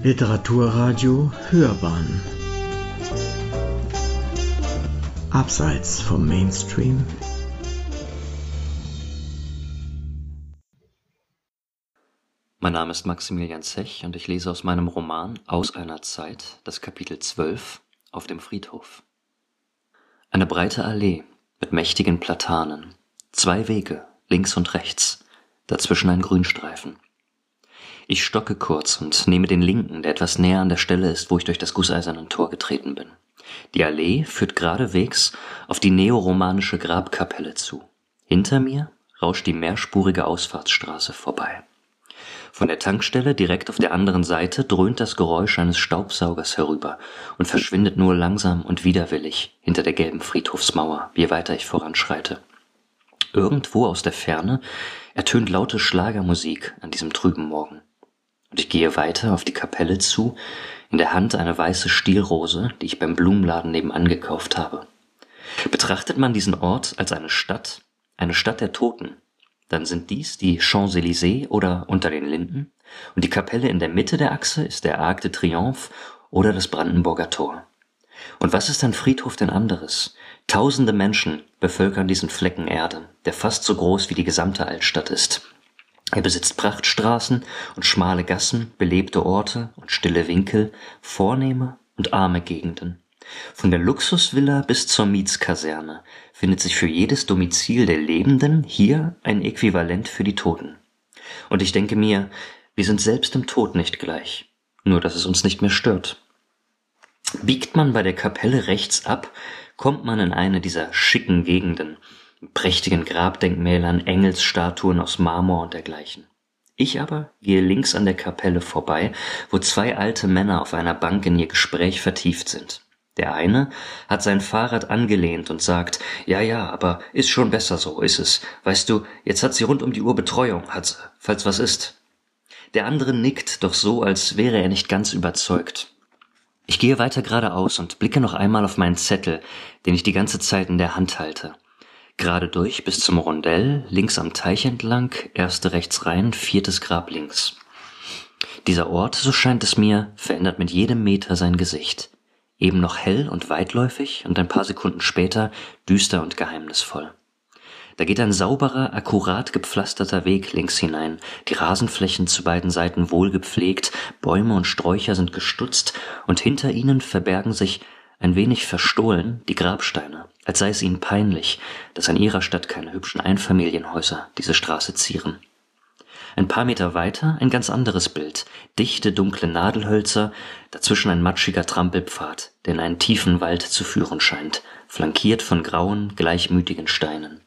Literaturradio Hörbahn Abseits vom Mainstream Mein Name ist Maximilian Zech und ich lese aus meinem Roman Aus einer Zeit das Kapitel 12 auf dem Friedhof. Eine breite Allee mit mächtigen Platanen, zwei Wege, links und rechts, dazwischen ein Grünstreifen. Ich stocke kurz und nehme den linken, der etwas näher an der Stelle ist, wo ich durch das gusseiserne Tor getreten bin. Die Allee führt geradewegs auf die neoromanische Grabkapelle zu. Hinter mir rauscht die mehrspurige Ausfahrtsstraße vorbei. Von der Tankstelle direkt auf der anderen Seite dröhnt das Geräusch eines Staubsaugers herüber und verschwindet nur langsam und widerwillig hinter der gelben Friedhofsmauer, je weiter ich voranschreite. Irgendwo aus der Ferne ertönt laute Schlagermusik an diesem trüben Morgen. Und ich gehe weiter auf die Kapelle zu, in der Hand eine weiße Stielrose, die ich beim Blumenladen nebenan gekauft habe. Betrachtet man diesen Ort als eine Stadt, eine Stadt der Toten, dann sind dies die Champs-Élysées oder unter den Linden, und die Kapelle in der Mitte der Achse ist der Arc de Triomphe oder das Brandenburger Tor. Und was ist ein Friedhof denn anderes? Tausende Menschen bevölkern diesen Flecken Erde, der fast so groß wie die gesamte Altstadt ist. Er besitzt Prachtstraßen und schmale Gassen, belebte Orte und stille Winkel, vornehme und arme Gegenden. Von der Luxusvilla bis zur Mietskaserne findet sich für jedes Domizil der Lebenden hier ein Äquivalent für die Toten. Und ich denke mir, wir sind selbst im Tod nicht gleich, nur dass es uns nicht mehr stört. Biegt man bei der Kapelle rechts ab, kommt man in eine dieser schicken Gegenden, prächtigen Grabdenkmälern, Engelsstatuen aus Marmor und dergleichen. Ich aber gehe links an der Kapelle vorbei, wo zwei alte Männer auf einer Bank in ihr Gespräch vertieft sind. Der eine hat sein Fahrrad angelehnt und sagt, ja, ja, aber ist schon besser so, ist es. Weißt du, jetzt hat sie rund um die Uhr Betreuung, hat sie, falls was ist. Der andere nickt, doch so, als wäre er nicht ganz überzeugt. Ich gehe weiter geradeaus und blicke noch einmal auf meinen Zettel, den ich die ganze Zeit in der Hand halte. Gerade durch bis zum Rondell, links am Teich entlang, erste rechts rein, viertes Grab links. Dieser Ort, so scheint es mir, verändert mit jedem Meter sein Gesicht. Eben noch hell und weitläufig und ein paar Sekunden später düster und geheimnisvoll. Da geht ein sauberer, akkurat gepflasterter Weg links hinein, die Rasenflächen zu beiden Seiten wohl gepflegt, Bäume und Sträucher sind gestutzt, und hinter ihnen verbergen sich ein wenig verstohlen die Grabsteine, als sei es ihnen peinlich, dass an ihrer Stadt keine hübschen Einfamilienhäuser diese Straße zieren. Ein paar Meter weiter ein ganz anderes Bild, dichte dunkle Nadelhölzer, dazwischen ein matschiger Trampelpfad, der in einen tiefen Wald zu führen scheint, flankiert von grauen, gleichmütigen Steinen.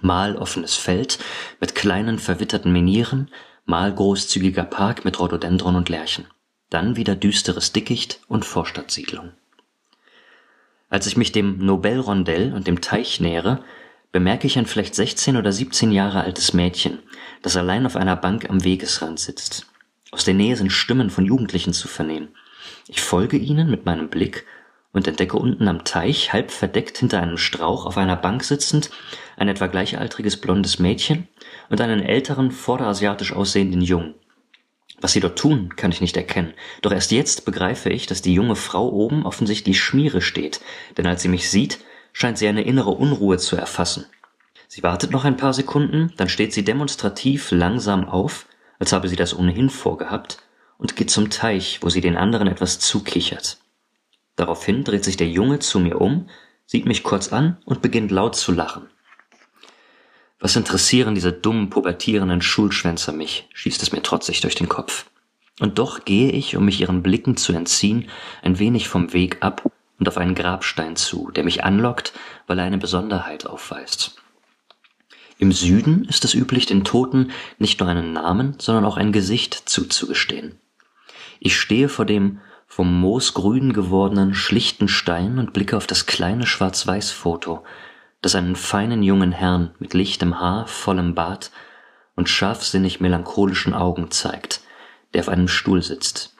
Mal offenes Feld mit kleinen verwitterten Menieren, mal großzügiger Park mit Rhododendron und Lärchen, dann wieder düsteres Dickicht und Vorstadtsiedlung. Als ich mich dem Nobelrondell und dem Teich nähere, bemerke ich ein vielleicht 16 oder 17 Jahre altes Mädchen, das allein auf einer Bank am Wegesrand sitzt. Aus der Nähe sind Stimmen von Jugendlichen zu vernehmen. Ich folge ihnen mit meinem Blick und entdecke unten am Teich, halb verdeckt hinter einem Strauch auf einer Bank sitzend, ein etwa gleichaltriges blondes Mädchen und einen älteren, vorderasiatisch aussehenden Jungen. Was sie dort tun, kann ich nicht erkennen, doch erst jetzt begreife ich, dass die junge Frau oben offensichtlich Schmiere steht, denn als sie mich sieht, scheint sie eine innere Unruhe zu erfassen. Sie wartet noch ein paar Sekunden, dann steht sie demonstrativ langsam auf, als habe sie das ohnehin vorgehabt, und geht zum Teich, wo sie den anderen etwas zukichert. Daraufhin dreht sich der Junge zu mir um, sieht mich kurz an und beginnt laut zu lachen. Was interessieren diese dummen, pubertierenden Schulschwänzer mich, schießt es mir trotzig durch den Kopf. Und doch gehe ich, um mich ihren Blicken zu entziehen, ein wenig vom Weg ab und auf einen Grabstein zu, der mich anlockt, weil er eine Besonderheit aufweist. Im Süden ist es üblich, den Toten nicht nur einen Namen, sondern auch ein Gesicht zuzugestehen. Ich stehe vor dem vom Moos grün gewordenen schlichten Stein und blicke auf das kleine Schwarz-Weiß-Foto, das einen feinen jungen Herrn mit lichtem Haar, vollem Bart und scharfsinnig melancholischen Augen zeigt, der auf einem Stuhl sitzt.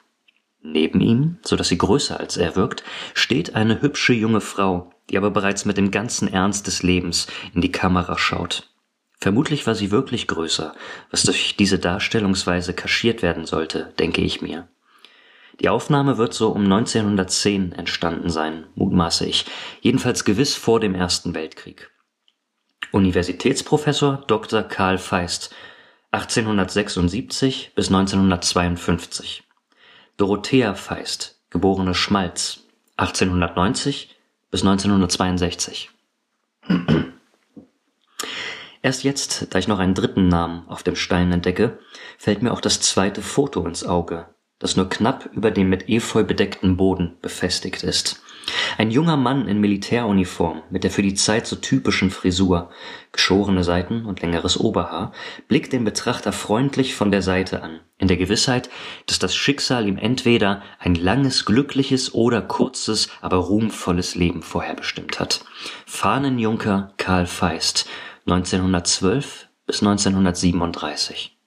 Neben ihm, so dass sie größer als er wirkt, steht eine hübsche junge Frau, die aber bereits mit dem ganzen Ernst des Lebens in die Kamera schaut. Vermutlich war sie wirklich größer, was durch diese Darstellungsweise kaschiert werden sollte, denke ich mir. Die Aufnahme wird so um 1910 entstanden sein, mutmaße ich, jedenfalls gewiss vor dem Ersten Weltkrieg. Universitätsprofessor Dr. Karl Feist 1876 bis 1952 Dorothea Feist, geborene Schmalz 1890 bis 1962 Erst jetzt, da ich noch einen dritten Namen auf dem Stein entdecke, fällt mir auch das zweite Foto ins Auge, das nur knapp über dem mit Efeu bedeckten Boden befestigt ist. Ein junger Mann in Militäruniform mit der für die Zeit so typischen Frisur, geschorene Seiten und längeres Oberhaar, blickt den Betrachter freundlich von der Seite an, in der Gewissheit, dass das Schicksal ihm entweder ein langes, glückliches oder kurzes, aber ruhmvolles Leben vorherbestimmt hat. Fahnenjunker Karl Feist, 1912 bis 1937.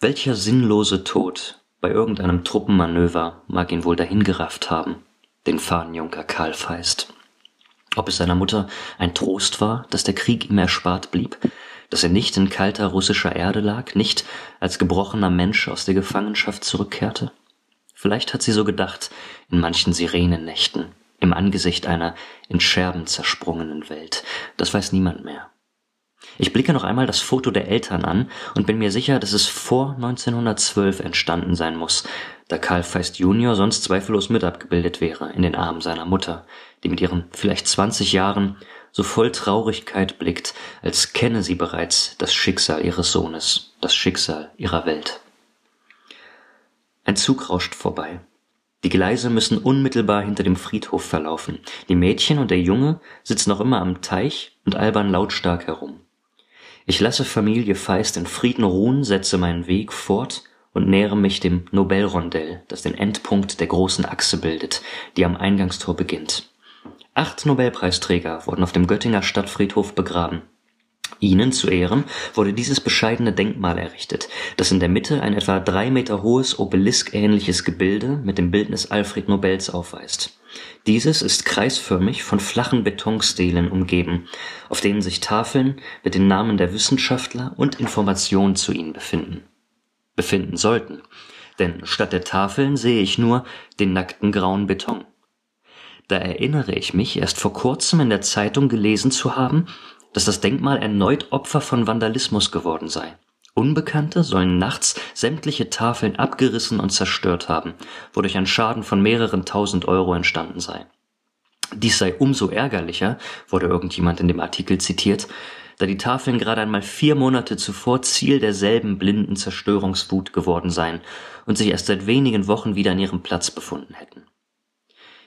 Welcher sinnlose Tod bei irgendeinem Truppenmanöver mag ihn wohl dahingerafft haben, den Fahnenjunker Karl Feist. Ob es seiner Mutter ein Trost war, dass der Krieg ihm erspart blieb, dass er nicht in kalter russischer Erde lag, nicht als gebrochener Mensch aus der Gefangenschaft zurückkehrte? Vielleicht hat sie so gedacht in manchen Sirenennächten, im Angesicht einer in Scherben zersprungenen Welt. Das weiß niemand mehr. Ich blicke noch einmal das Foto der Eltern an und bin mir sicher, dass es vor 1912 entstanden sein muss, da Karl Feist Junior sonst zweifellos mit abgebildet wäre in den Armen seiner Mutter, die mit ihren vielleicht 20 Jahren so voll Traurigkeit blickt, als kenne sie bereits das Schicksal ihres Sohnes, das Schicksal ihrer Welt. Ein Zug rauscht vorbei. Die Gleise müssen unmittelbar hinter dem Friedhof verlaufen. Die Mädchen und der Junge sitzen noch immer am Teich und albern lautstark herum. Ich lasse Familie Feist in Frieden ruhen, setze meinen Weg fort und nähere mich dem Nobelrondell, das den Endpunkt der großen Achse bildet, die am Eingangstor beginnt. Acht Nobelpreisträger wurden auf dem Göttinger Stadtfriedhof begraben. Ihnen zu Ehren wurde dieses bescheidene Denkmal errichtet, das in der Mitte ein etwa drei Meter hohes obeliskähnliches Gebilde mit dem Bildnis Alfred Nobels aufweist. Dieses ist kreisförmig von flachen Betonstelen umgeben, auf denen sich Tafeln mit den Namen der Wissenschaftler und Informationen zu ihnen befinden. Befinden sollten, denn statt der Tafeln sehe ich nur den nackten grauen Beton. Da erinnere ich mich, erst vor kurzem in der Zeitung gelesen zu haben, dass das Denkmal erneut Opfer von Vandalismus geworden sei. Unbekannte sollen nachts sämtliche Tafeln abgerissen und zerstört haben, wodurch ein Schaden von mehreren tausend Euro entstanden sei. Dies sei umso ärgerlicher, wurde irgendjemand in dem Artikel zitiert, da die Tafeln gerade einmal vier Monate zuvor Ziel derselben blinden Zerstörungswut geworden seien und sich erst seit wenigen Wochen wieder an ihrem Platz befunden hätten.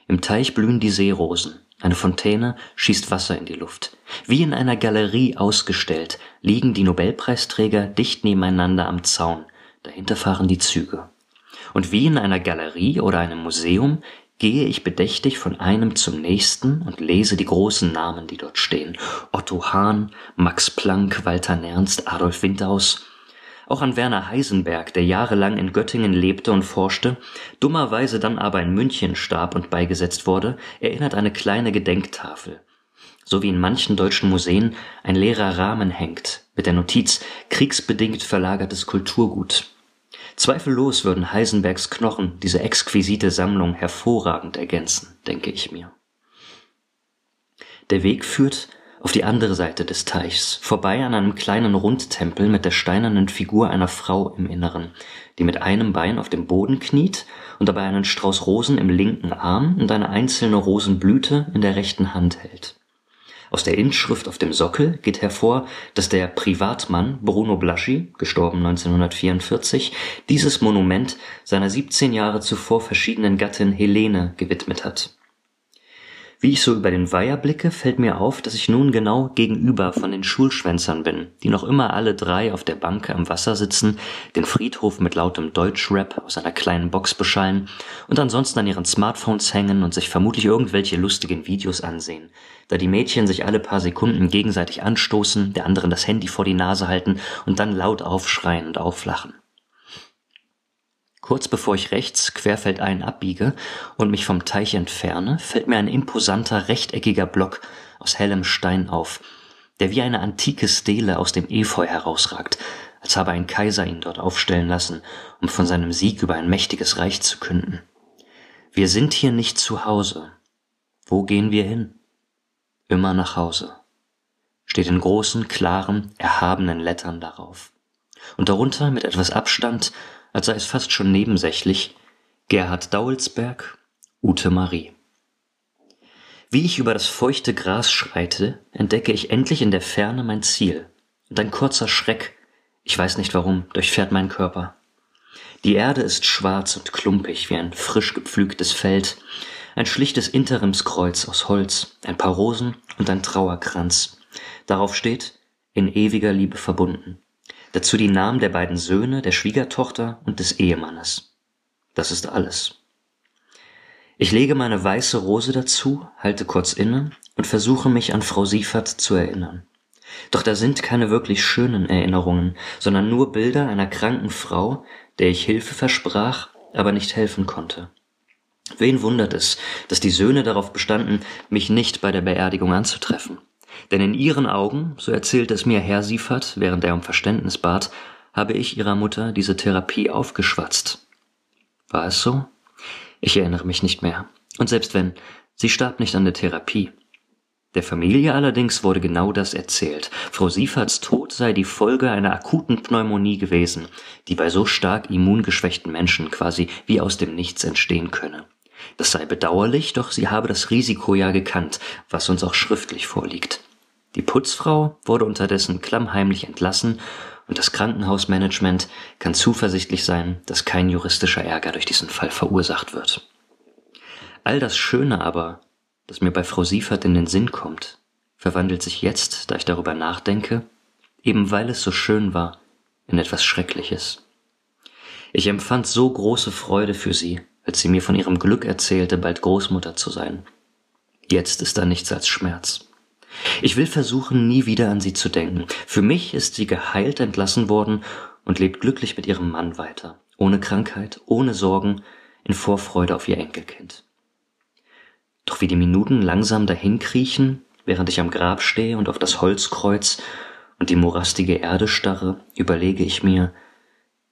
Im Teich blühen die Seerosen, eine Fontäne schießt Wasser in die Luft. Wie in einer Galerie ausgestellt liegen die Nobelpreisträger dicht nebeneinander am Zaun, dahinter fahren die Züge. Und wie in einer Galerie oder einem Museum gehe ich bedächtig von einem zum nächsten und lese die großen Namen, die dort stehen. Otto Hahn, Max Planck, Walter Nernst, Adolf Windaus. Auch an Werner Heisenberg, der jahrelang in Göttingen lebte und forschte, dummerweise dann aber in München starb und beigesetzt wurde, erinnert eine kleine Gedenktafel. So wie in manchen deutschen Museen ein leerer Rahmen hängt, mit der Notiz kriegsbedingt verlagertes Kulturgut. Zweifellos würden Heisenbergs Knochen diese exquisite Sammlung hervorragend ergänzen, denke ich mir. Der Weg führt auf die andere Seite des Teichs, vorbei an einem kleinen Rundtempel mit der steinernen Figur einer Frau im Inneren, die mit einem Bein auf dem Boden kniet und dabei einen Strauß Rosen im linken Arm und eine einzelne Rosenblüte in der rechten Hand hält. Aus der Inschrift auf dem Sockel geht hervor, dass der Privatmann Bruno Blaschi, gestorben 1944, dieses Monument seiner 17 Jahre zuvor verschiedenen Gattin Helene gewidmet hat wie ich so über den Weiher blicke, fällt mir auf, dass ich nun genau gegenüber von den Schulschwänzern bin, die noch immer alle drei auf der Bank am Wasser sitzen, den Friedhof mit lautem Deutschrap aus einer kleinen Box beschallen und ansonsten an ihren Smartphones hängen und sich vermutlich irgendwelche lustigen Videos ansehen, da die Mädchen sich alle paar Sekunden gegenseitig anstoßen, der anderen das Handy vor die Nase halten und dann laut aufschreien und auflachen. Kurz bevor ich rechts querfeldein abbiege und mich vom Teich entferne, fällt mir ein imposanter rechteckiger Block aus hellem Stein auf, der wie eine antike Stele aus dem Efeu herausragt, als habe ein Kaiser ihn dort aufstellen lassen, um von seinem Sieg über ein mächtiges Reich zu künden. Wir sind hier nicht zu Hause. Wo gehen wir hin? Immer nach Hause. Steht in großen, klaren, erhabenen Lettern darauf. Und darunter mit etwas Abstand, als sei es fast schon nebensächlich, Gerhard Daulsberg, Ute Marie. Wie ich über das feuchte Gras schreite, entdecke ich endlich in der Ferne mein Ziel. Und ein kurzer Schreck, ich weiß nicht warum, durchfährt meinen Körper. Die Erde ist schwarz und klumpig wie ein frisch gepflügtes Feld, ein schlichtes Interimskreuz aus Holz, ein paar Rosen und ein Trauerkranz. Darauf steht, in ewiger Liebe verbunden. Dazu die Namen der beiden Söhne, der Schwiegertochter und des Ehemannes. Das ist alles. Ich lege meine weiße Rose dazu, halte kurz inne und versuche mich an Frau Siefert zu erinnern. Doch da sind keine wirklich schönen Erinnerungen, sondern nur Bilder einer kranken Frau, der ich Hilfe versprach, aber nicht helfen konnte. Wen wundert es, dass die Söhne darauf bestanden, mich nicht bei der Beerdigung anzutreffen? Denn in ihren Augen, so erzählt es mir Herr Siefert, während er um Verständnis bat, habe ich ihrer Mutter diese Therapie aufgeschwatzt. War es so? Ich erinnere mich nicht mehr. Und selbst wenn, sie starb nicht an der Therapie. Der Familie allerdings wurde genau das erzählt. Frau Sieferts Tod sei die Folge einer akuten Pneumonie gewesen, die bei so stark immungeschwächten Menschen quasi wie aus dem Nichts entstehen könne. Das sei bedauerlich, doch sie habe das Risiko ja gekannt, was uns auch schriftlich vorliegt. Die Putzfrau wurde unterdessen klammheimlich entlassen und das Krankenhausmanagement kann zuversichtlich sein, dass kein juristischer Ärger durch diesen Fall verursacht wird. All das Schöne aber, das mir bei Frau Siefert in den Sinn kommt, verwandelt sich jetzt, da ich darüber nachdenke, eben weil es so schön war, in etwas Schreckliches. Ich empfand so große Freude für sie, als sie mir von ihrem Glück erzählte, bald Großmutter zu sein. Jetzt ist da nichts als Schmerz. Ich will versuchen, nie wieder an sie zu denken. Für mich ist sie geheilt entlassen worden und lebt glücklich mit ihrem Mann weiter, ohne Krankheit, ohne Sorgen, in Vorfreude auf ihr Enkelkind. Doch wie die Minuten langsam dahinkriechen, während ich am Grab stehe und auf das Holzkreuz und die morastige Erde starre, überlege ich mir,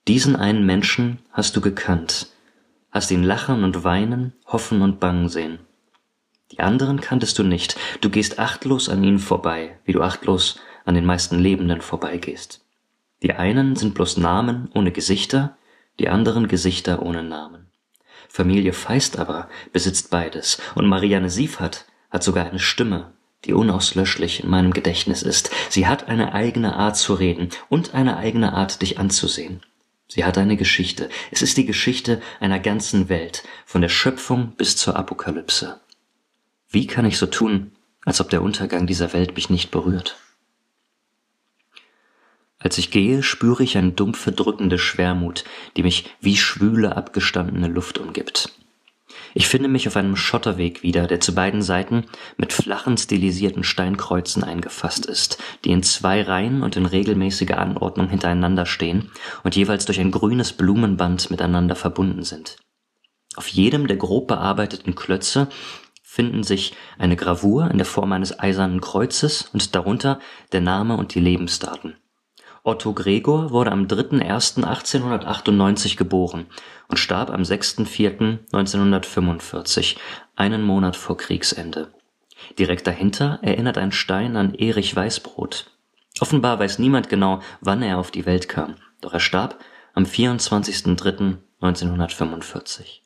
diesen einen Menschen hast du gekannt, hast ihn lachen und weinen, hoffen und bangen sehen. Die anderen kanntest du nicht, du gehst achtlos an ihnen vorbei, wie du achtlos an den meisten Lebenden vorbeigehst. Die einen sind bloß Namen ohne Gesichter, die anderen Gesichter ohne Namen. Familie Feist aber besitzt beides und Marianne Siefert hat sogar eine Stimme, die unauslöschlich in meinem Gedächtnis ist. Sie hat eine eigene Art zu reden und eine eigene Art, dich anzusehen. Sie hat eine Geschichte. Es ist die Geschichte einer ganzen Welt, von der Schöpfung bis zur Apokalypse. Wie kann ich so tun, als ob der Untergang dieser Welt mich nicht berührt? Als ich gehe, spüre ich eine dumpfe, drückende Schwermut, die mich wie schwüle, abgestandene Luft umgibt. Ich finde mich auf einem Schotterweg wieder, der zu beiden Seiten mit flachen, stilisierten Steinkreuzen eingefasst ist, die in zwei Reihen und in regelmäßiger Anordnung hintereinander stehen und jeweils durch ein grünes Blumenband miteinander verbunden sind. Auf jedem der grob bearbeiteten Klötze finden sich eine Gravur in der Form eines eisernen Kreuzes und darunter der Name und die Lebensdaten. Otto Gregor wurde am 3.1.1898 geboren und starb am 6.4.1945, einen Monat vor Kriegsende. Direkt dahinter erinnert ein Stein an Erich Weißbrot. Offenbar weiß niemand genau, wann er auf die Welt kam, doch er starb am 24.03.1945.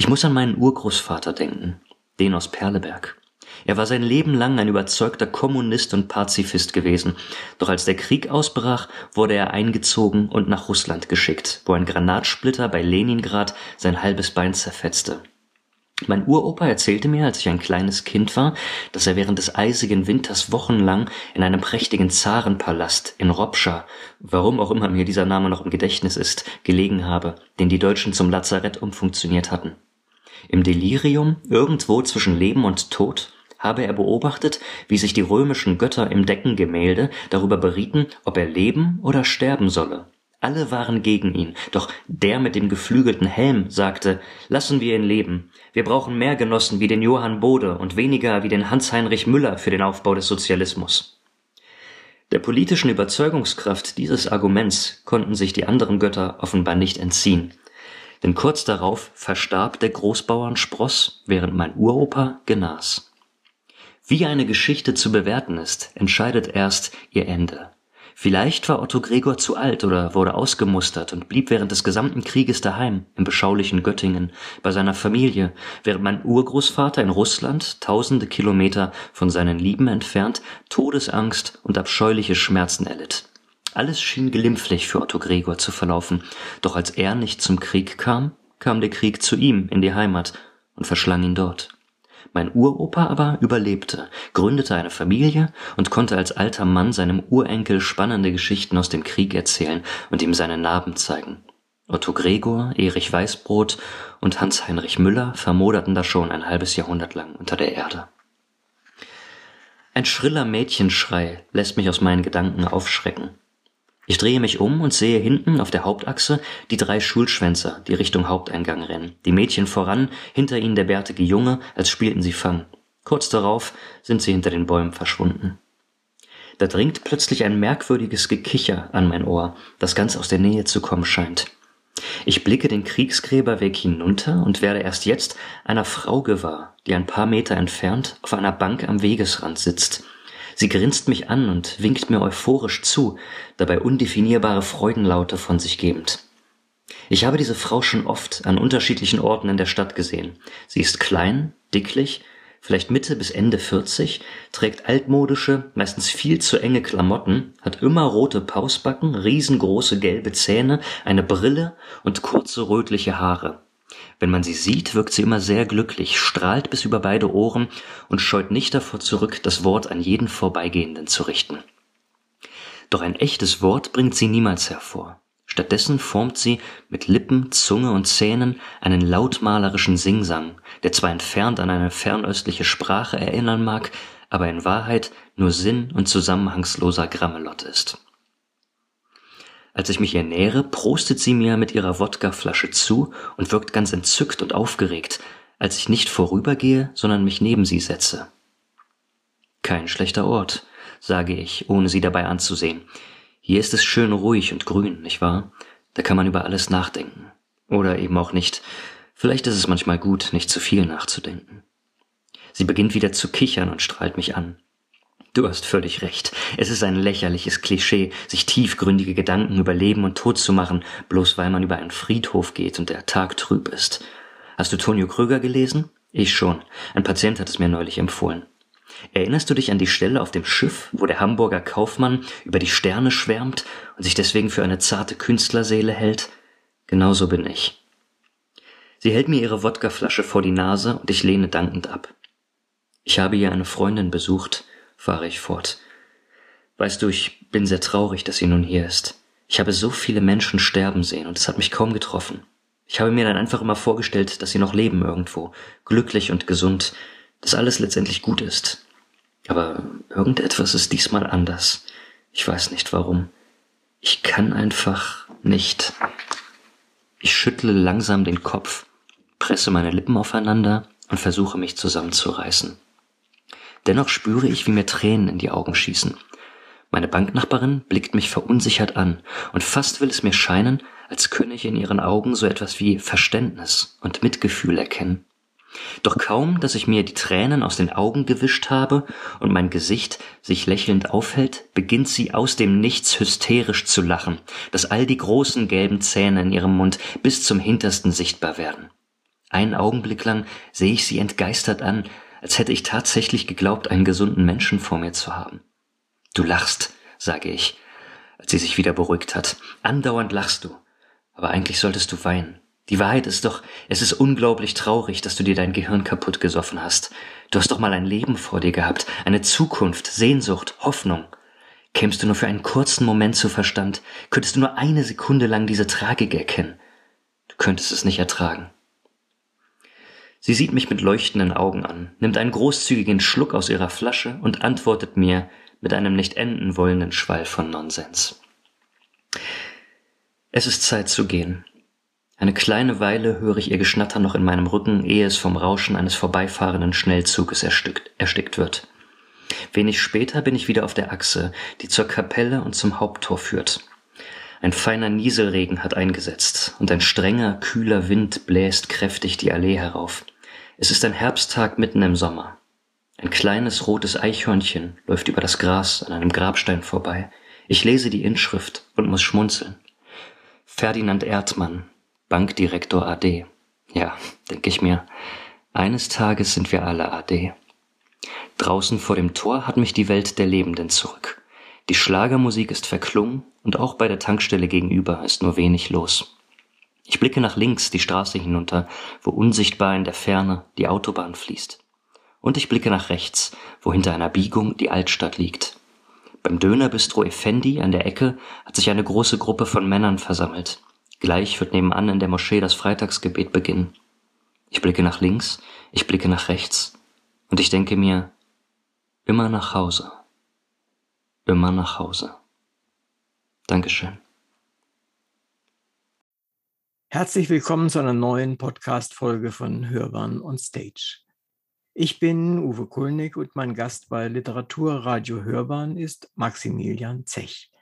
Ich muss an meinen Urgroßvater denken, den aus Perleberg. Er war sein Leben lang ein überzeugter Kommunist und Pazifist gewesen, doch als der Krieg ausbrach, wurde er eingezogen und nach Russland geschickt, wo ein Granatsplitter bei Leningrad sein halbes Bein zerfetzte. Mein Uropa erzählte mir, als ich ein kleines Kind war, dass er während des eisigen Winters wochenlang in einem prächtigen Zarenpalast in Robscha, warum auch immer mir dieser Name noch im Gedächtnis ist, gelegen habe, den die Deutschen zum Lazarett umfunktioniert hatten. Im Delirium, irgendwo zwischen Leben und Tod, habe er beobachtet, wie sich die römischen Götter im Deckengemälde darüber berieten, ob er leben oder sterben solle. Alle waren gegen ihn, doch der mit dem geflügelten Helm sagte, lassen wir ihn leben. Wir brauchen mehr Genossen wie den Johann Bode und weniger wie den Hans-Heinrich Müller für den Aufbau des Sozialismus. Der politischen Überzeugungskraft dieses Arguments konnten sich die anderen Götter offenbar nicht entziehen, denn kurz darauf verstarb der Großbauernspross, während mein Uropa genas. Wie eine Geschichte zu bewerten ist, entscheidet erst ihr Ende. Vielleicht war Otto Gregor zu alt oder wurde ausgemustert und blieb während des gesamten Krieges daheim im beschaulichen Göttingen bei seiner Familie, während mein Urgroßvater in Russland, tausende Kilometer von seinen Lieben entfernt, Todesangst und abscheuliche Schmerzen erlitt. Alles schien glimpflich für Otto Gregor zu verlaufen, doch als er nicht zum Krieg kam, kam der Krieg zu ihm in die Heimat und verschlang ihn dort. Mein Uropa aber überlebte, gründete eine Familie und konnte als alter Mann seinem Urenkel spannende Geschichten aus dem Krieg erzählen und ihm seine Narben zeigen. Otto Gregor, Erich Weißbrot und Hans-Heinrich Müller vermoderten da schon ein halbes Jahrhundert lang unter der Erde. Ein schriller Mädchenschrei lässt mich aus meinen Gedanken aufschrecken. Ich drehe mich um und sehe hinten auf der Hauptachse die drei Schulschwänzer, die Richtung Haupteingang rennen. Die Mädchen voran, hinter ihnen der bärtige Junge, als spielten sie Fang. Kurz darauf sind sie hinter den Bäumen verschwunden. Da dringt plötzlich ein merkwürdiges Gekicher an mein Ohr, das ganz aus der Nähe zu kommen scheint. Ich blicke den Kriegsgräberweg hinunter und werde erst jetzt einer Frau gewahr, die ein paar Meter entfernt auf einer Bank am Wegesrand sitzt. Sie grinst mich an und winkt mir euphorisch zu, dabei undefinierbare Freudenlaute von sich gebend. Ich habe diese Frau schon oft an unterschiedlichen Orten in der Stadt gesehen. Sie ist klein, dicklich, vielleicht Mitte bis Ende 40, trägt altmodische, meistens viel zu enge Klamotten, hat immer rote Pausbacken, riesengroße gelbe Zähne, eine Brille und kurze rötliche Haare. Wenn man sie sieht, wirkt sie immer sehr glücklich, strahlt bis über beide Ohren und scheut nicht davor zurück, das Wort an jeden Vorbeigehenden zu richten. Doch ein echtes Wort bringt sie niemals hervor. Stattdessen formt sie mit Lippen, Zunge und Zähnen einen lautmalerischen Singsang, der zwar entfernt an eine fernöstliche Sprache erinnern mag, aber in Wahrheit nur sinn- und zusammenhangsloser Grammelott ist. Als ich mich ihr nähere, prostet sie mir mit ihrer Wodkaflasche zu und wirkt ganz entzückt und aufgeregt, als ich nicht vorübergehe, sondern mich neben sie setze. Kein schlechter Ort, sage ich, ohne sie dabei anzusehen. Hier ist es schön ruhig und grün, nicht wahr? Da kann man über alles nachdenken. Oder eben auch nicht. Vielleicht ist es manchmal gut, nicht zu viel nachzudenken. Sie beginnt wieder zu kichern und strahlt mich an. Du hast völlig recht. Es ist ein lächerliches Klischee, sich tiefgründige Gedanken über Leben und Tod zu machen, bloß weil man über einen Friedhof geht und der Tag trüb ist. Hast du Tonio Krüger gelesen? Ich schon. Ein Patient hat es mir neulich empfohlen. Erinnerst du dich an die Stelle auf dem Schiff, wo der Hamburger Kaufmann über die Sterne schwärmt und sich deswegen für eine zarte Künstlerseele hält? Genauso bin ich. Sie hält mir ihre Wodkaflasche vor die Nase und ich lehne dankend ab. Ich habe hier eine Freundin besucht, fahre ich fort. Weißt du, ich bin sehr traurig, dass sie nun hier ist. Ich habe so viele Menschen sterben sehen und es hat mich kaum getroffen. Ich habe mir dann einfach immer vorgestellt, dass sie noch leben irgendwo, glücklich und gesund, dass alles letztendlich gut ist. Aber irgendetwas ist diesmal anders. Ich weiß nicht warum. Ich kann einfach nicht. Ich schüttle langsam den Kopf, presse meine Lippen aufeinander und versuche mich zusammenzureißen. Dennoch spüre ich, wie mir Tränen in die Augen schießen. Meine Banknachbarin blickt mich verunsichert an, und fast will es mir scheinen, als könne ich in ihren Augen so etwas wie Verständnis und Mitgefühl erkennen. Doch kaum, dass ich mir die Tränen aus den Augen gewischt habe und mein Gesicht sich lächelnd aufhält, beginnt sie aus dem Nichts hysterisch zu lachen, dass all die großen gelben Zähne in ihrem Mund bis zum hintersten sichtbar werden. Einen Augenblick lang sehe ich sie entgeistert an, als hätte ich tatsächlich geglaubt, einen gesunden Menschen vor mir zu haben. Du lachst, sage ich, als sie sich wieder beruhigt hat. Andauernd lachst du. Aber eigentlich solltest du weinen. Die Wahrheit ist doch, es ist unglaublich traurig, dass du dir dein Gehirn kaputt gesoffen hast. Du hast doch mal ein Leben vor dir gehabt, eine Zukunft, Sehnsucht, Hoffnung. Kämst du nur für einen kurzen Moment zu Verstand, könntest du nur eine Sekunde lang diese Tragik erkennen. Du könntest es nicht ertragen. Sie sieht mich mit leuchtenden Augen an, nimmt einen großzügigen Schluck aus ihrer Flasche und antwortet mir mit einem nicht enden wollenden Schwall von Nonsens. Es ist Zeit zu gehen. Eine kleine Weile höre ich ihr Geschnatter noch in meinem Rücken, ehe es vom Rauschen eines vorbeifahrenden Schnellzuges erstickt, erstickt wird. Wenig später bin ich wieder auf der Achse, die zur Kapelle und zum Haupttor führt. Ein feiner Nieselregen hat eingesetzt und ein strenger, kühler Wind bläst kräftig die Allee herauf. Es ist ein Herbsttag mitten im Sommer. Ein kleines rotes Eichhörnchen läuft über das Gras an einem Grabstein vorbei. Ich lese die Inschrift und muss schmunzeln. Ferdinand Erdmann, Bankdirektor AD. Ja, denke ich mir, eines Tages sind wir alle AD. Draußen vor dem Tor hat mich die Welt der Lebenden zurück. Die Schlagermusik ist verklungen und auch bei der Tankstelle gegenüber ist nur wenig los. Ich blicke nach links die Straße hinunter, wo unsichtbar in der Ferne die Autobahn fließt. Und ich blicke nach rechts, wo hinter einer Biegung die Altstadt liegt. Beim Dönerbistro Effendi an der Ecke hat sich eine große Gruppe von Männern versammelt. Gleich wird nebenan in der Moschee das Freitagsgebet beginnen. Ich blicke nach links, ich blicke nach rechts und ich denke mir, immer nach Hause, immer nach Hause. Dankeschön. Herzlich willkommen zu einer neuen Podcast-Folge von Hörbahn on Stage. Ich bin Uwe Kulnig und mein Gast bei Literaturradio Hörbahn ist Maximilian Zech.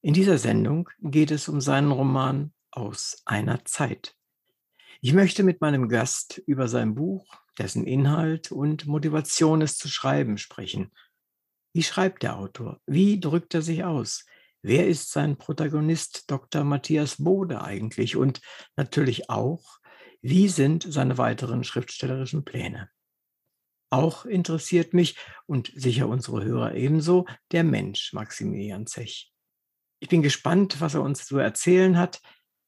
In dieser Sendung geht es um seinen Roman Aus einer Zeit. Ich möchte mit meinem Gast über sein Buch, dessen Inhalt und Motivation es zu schreiben sprechen. Wie schreibt der Autor? Wie drückt er sich aus? Wer ist sein Protagonist Dr. Matthias Bode eigentlich? Und natürlich auch, wie sind seine weiteren schriftstellerischen Pläne? Auch interessiert mich und sicher unsere Hörer ebenso der Mensch Maximilian Zech. Ich bin gespannt, was er uns zu erzählen hat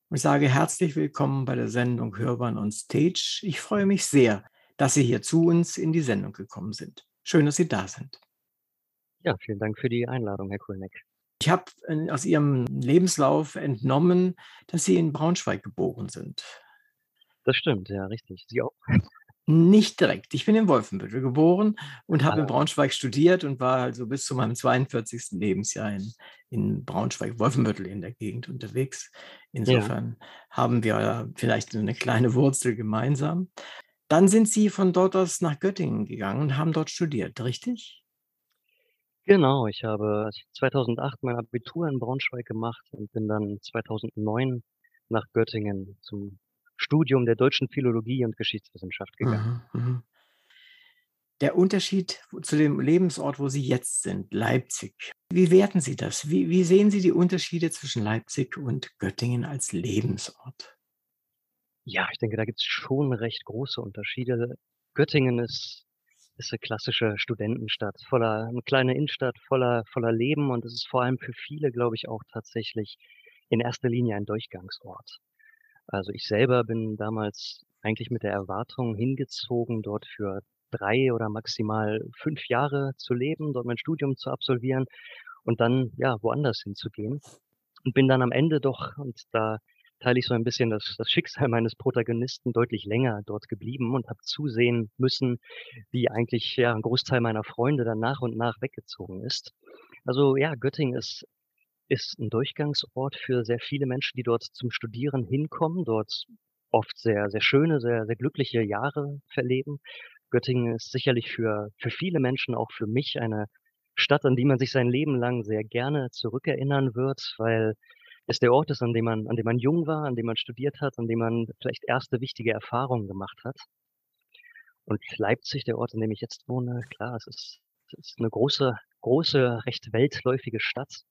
und sage herzlich willkommen bei der Sendung Hörbahn on Stage. Ich freue mich sehr, dass Sie hier zu uns in die Sendung gekommen sind. Schön, dass Sie da sind. Ja, vielen Dank für die Einladung, Herr Kulneck. Ich habe äh, aus Ihrem Lebenslauf entnommen, dass Sie in Braunschweig geboren sind. Das stimmt, ja, richtig. Sie auch? Nicht direkt. Ich bin in Wolfenbüttel geboren und habe in ah. Braunschweig studiert und war also bis zu meinem 42. Lebensjahr in, in Braunschweig, Wolfenbüttel in der Gegend unterwegs. Insofern ja. haben wir vielleicht eine kleine Wurzel gemeinsam. Dann sind Sie von dort aus nach Göttingen gegangen und haben dort studiert, richtig? Genau, ich habe 2008 mein Abitur in Braunschweig gemacht und bin dann 2009 nach Göttingen zum Studium der deutschen Philologie und Geschichtswissenschaft gegangen. Mhm, mhm. Der Unterschied zu dem Lebensort, wo Sie jetzt sind, Leipzig. Wie werten Sie das? Wie, wie sehen Sie die Unterschiede zwischen Leipzig und Göttingen als Lebensort? Ja, ich denke, da gibt es schon recht große Unterschiede. Göttingen ist, ist eine klassische Studentenstadt, voller, eine kleine Innenstadt voller, voller Leben und es ist vor allem für viele, glaube ich, auch tatsächlich in erster Linie ein Durchgangsort. Also ich selber bin damals eigentlich mit der Erwartung hingezogen, dort für drei oder maximal fünf Jahre zu leben, dort mein Studium zu absolvieren und dann, ja, woanders hinzugehen. Und bin dann am Ende doch, und da teile ich so ein bisschen das, das Schicksal meines Protagonisten deutlich länger dort geblieben und habe zusehen müssen, wie eigentlich ja ein Großteil meiner Freunde dann nach und nach weggezogen ist. Also ja, Göttingen ist ist ein Durchgangsort für sehr viele Menschen, die dort zum Studieren hinkommen, dort oft sehr, sehr schöne, sehr, sehr glückliche Jahre verleben. Göttingen ist sicherlich für, für viele Menschen, auch für mich, eine Stadt, an die man sich sein Leben lang sehr gerne zurückerinnern wird, weil es der Ort ist, an dem man, an dem man jung war, an dem man studiert hat, an dem man vielleicht erste wichtige Erfahrungen gemacht hat. Und Leipzig, der Ort, an dem ich jetzt wohne, klar, es ist, es ist eine große, große, recht weltläufige Stadt.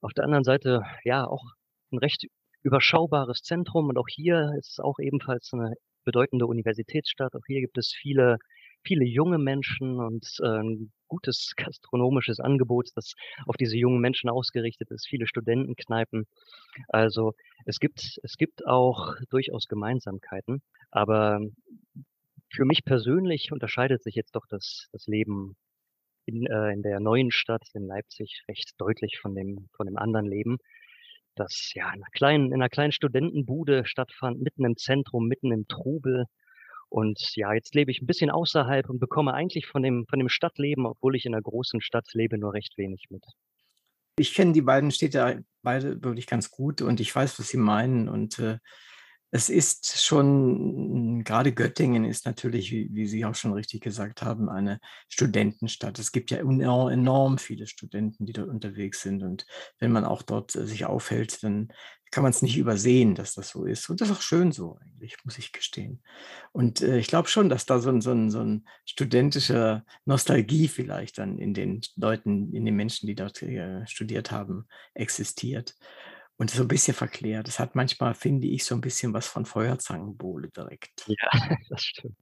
Auf der anderen Seite, ja, auch ein recht überschaubares Zentrum und auch hier ist es auch ebenfalls eine bedeutende Universitätsstadt. Auch hier gibt es viele, viele junge Menschen und äh, ein gutes gastronomisches Angebot, das auf diese jungen Menschen ausgerichtet ist, viele Studentenkneipen. Also es gibt, es gibt auch durchaus Gemeinsamkeiten, aber für mich persönlich unterscheidet sich jetzt doch das, das Leben in, äh, in der neuen Stadt in Leipzig recht deutlich von dem, von dem anderen Leben, das ja in einer kleinen, in einer kleinen Studentenbude stattfand, mitten im Zentrum, mitten im Trubel. Und ja, jetzt lebe ich ein bisschen außerhalb und bekomme eigentlich von dem, von dem Stadtleben, obwohl ich in einer großen Stadt lebe, nur recht wenig mit. Ich kenne die beiden Städte beide wirklich ganz gut und ich weiß, was sie meinen. Und äh, es ist schon, gerade Göttingen ist natürlich, wie, wie, Sie auch schon richtig gesagt haben, eine Studentenstadt. Es gibt ja enorm viele Studenten, die dort unterwegs sind. Und wenn man auch dort äh, sich aufhält, dann kann man es nicht übersehen, dass das so ist. Und das ist auch schön so, eigentlich, muss ich gestehen. Und äh, ich glaube schon, dass da so ein, so, ein, so ein studentischer Nostalgie vielleicht dann in den Leuten, in den Menschen, die dort äh, studiert haben, existiert und so ein bisschen verklärt. Das hat manchmal, finde ich, so ein bisschen was von Feuerzangenbowle direkt. Ja, das stimmt.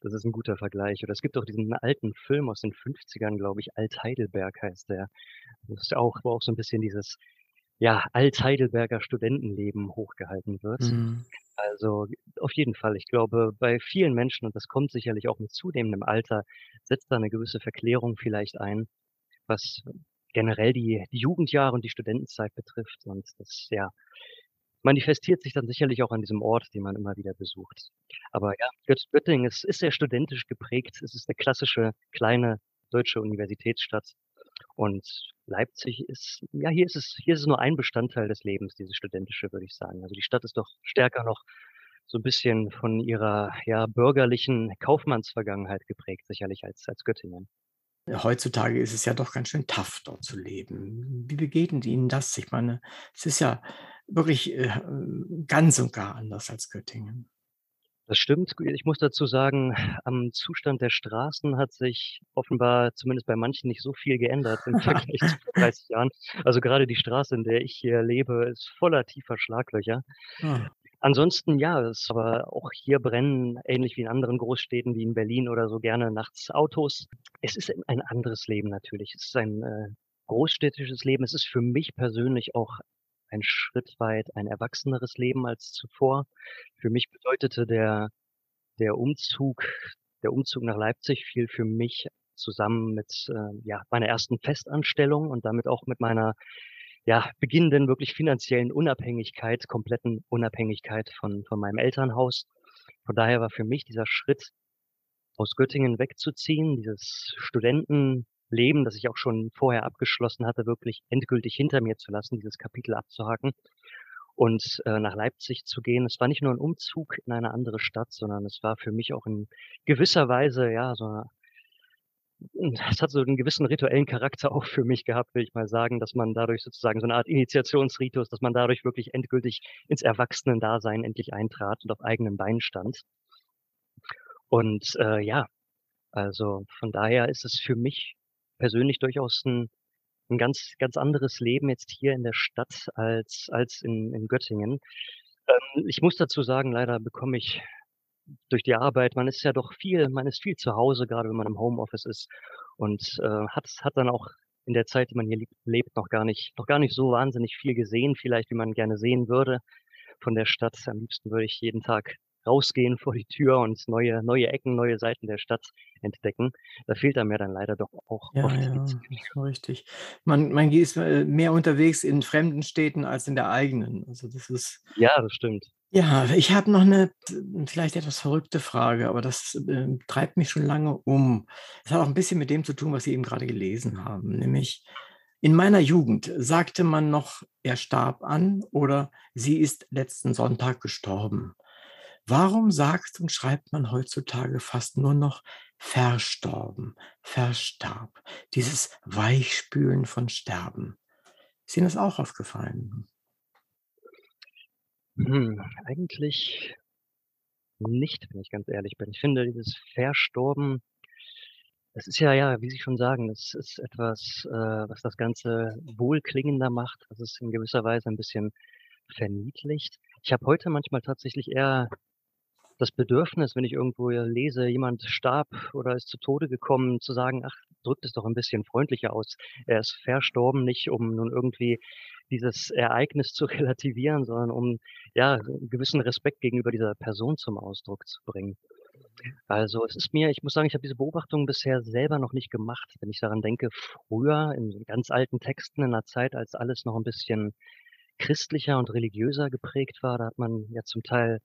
Das ist ein guter Vergleich. Oder es gibt auch diesen alten Film aus den 50ern, glaube ich, Alt-Heidelberg heißt der. Das ist auch, wo auch so ein bisschen dieses, ja, Alt-Heidelberger Studentenleben hochgehalten wird. Mhm. Also auf jeden Fall. Ich glaube, bei vielen Menschen, und das kommt sicherlich auch mit zunehmendem Alter, setzt da eine gewisse Verklärung vielleicht ein, was generell die, die Jugendjahre und die Studentenzeit betrifft. Und das, ja, manifestiert sich dann sicherlich auch an diesem Ort, den man immer wieder besucht. Aber ja, Göttingen ist, ist sehr studentisch geprägt. Es ist eine klassische kleine deutsche Universitätsstadt. Und Leipzig ist, ja, hier ist es, hier ist es nur ein Bestandteil des Lebens, dieses studentische, würde ich sagen. Also die Stadt ist doch stärker noch so ein bisschen von ihrer, ja, bürgerlichen Kaufmannsvergangenheit geprägt, sicherlich als, als Göttingen. Heutzutage ist es ja doch ganz schön tough, dort zu leben. Wie begegnet Ihnen das? Ich meine, es ist ja wirklich äh, ganz und gar anders als Göttingen. Das stimmt. Ich muss dazu sagen, am Zustand der Straßen hat sich offenbar zumindest bei manchen nicht so viel geändert im Vergleich zu vor 30 Jahren. Also gerade die Straße, in der ich hier lebe, ist voller tiefer Schlaglöcher. Ah. Ansonsten ja, es aber auch hier brennen, ähnlich wie in anderen Großstädten wie in Berlin oder so, gerne nachts Autos. Es ist ein anderes Leben natürlich. Es ist ein äh, großstädtisches Leben. Es ist für mich persönlich auch ein Schritt weit ein erwachseneres Leben als zuvor. Für mich bedeutete der, der Umzug, der Umzug nach Leipzig fiel für mich zusammen mit äh, ja, meiner ersten Festanstellung und damit auch mit meiner ja, beginnenden wirklich finanziellen Unabhängigkeit, kompletten Unabhängigkeit von, von meinem Elternhaus. Von daher war für mich dieser Schritt, aus Göttingen wegzuziehen, dieses Studentenleben, das ich auch schon vorher abgeschlossen hatte, wirklich endgültig hinter mir zu lassen, dieses Kapitel abzuhaken und äh, nach Leipzig zu gehen. Es war nicht nur ein Umzug in eine andere Stadt, sondern es war für mich auch in gewisser Weise ja so eine das hat so einen gewissen rituellen Charakter auch für mich gehabt, will ich mal sagen, dass man dadurch sozusagen so eine Art Initiationsritus, dass man dadurch wirklich endgültig ins Erwachsenendasein endlich eintrat und auf eigenen Beinen stand. Und äh, ja, also von daher ist es für mich persönlich durchaus ein, ein ganz, ganz anderes Leben jetzt hier in der Stadt als, als in, in Göttingen. Ähm, ich muss dazu sagen, leider bekomme ich durch die Arbeit, man ist ja doch viel, man ist viel zu Hause, gerade wenn man im Homeoffice ist und äh, hat, hat dann auch in der Zeit, die man hier lebt, noch gar nicht, noch gar nicht so wahnsinnig viel gesehen, vielleicht wie man gerne sehen würde von der Stadt. Am liebsten würde ich jeden Tag rausgehen vor die Tür und neue, neue Ecken, neue Seiten der Stadt entdecken. Da fehlt einem ja dann leider doch auch ja, oft ja, richtig. Man, man ist äh, mehr unterwegs in fremden Städten als in der eigenen. Also das ist. Ja, das stimmt. Ja, ich habe noch eine vielleicht etwas verrückte Frage, aber das äh, treibt mich schon lange um. Es hat auch ein bisschen mit dem zu tun, was Sie eben gerade gelesen haben, nämlich in meiner Jugend sagte man noch, er starb an oder sie ist letzten Sonntag gestorben. Warum sagt und schreibt man heutzutage fast nur noch verstorben, verstarb? Dieses Weichspülen von Sterben. Ist Ihnen das auch aufgefallen? Hm, eigentlich nicht, wenn ich ganz ehrlich bin. Ich finde dieses Verstorben, das ist ja, ja, wie Sie schon sagen, das ist etwas, äh, was das Ganze wohlklingender macht, was es in gewisser Weise ein bisschen verniedlicht. Ich habe heute manchmal tatsächlich eher das Bedürfnis, wenn ich irgendwo lese, jemand starb oder ist zu Tode gekommen, zu sagen, ach, drückt es doch ein bisschen freundlicher aus. Er ist verstorben, nicht um nun irgendwie dieses Ereignis zu relativieren, sondern um ja einen gewissen Respekt gegenüber dieser Person zum Ausdruck zu bringen. Also es ist mir, ich muss sagen, ich habe diese Beobachtung bisher selber noch nicht gemacht. Wenn ich daran denke, früher in ganz alten Texten in einer Zeit, als alles noch ein bisschen christlicher und religiöser geprägt war, da hat man ja zum Teil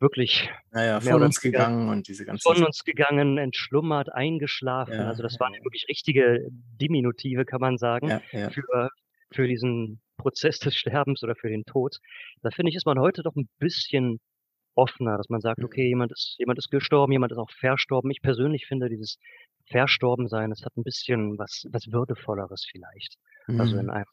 wirklich naja, von uns gegangen und diese ganzen von uns gegangen, entschlummert, eingeschlafen. Ja, also das waren ja. wirklich richtige Diminutive, kann man sagen, ja, für, für diesen Prozess des Sterbens oder für den Tod. Da finde ich, ist man heute doch ein bisschen offener, dass man sagt: Mhm. „Okay, jemand ist jemand ist gestorben, jemand ist auch verstorben.“ Ich persönlich finde dieses Verstorbensein, das hat ein bisschen was was Würdevolleres vielleicht. Also, in Mhm. einem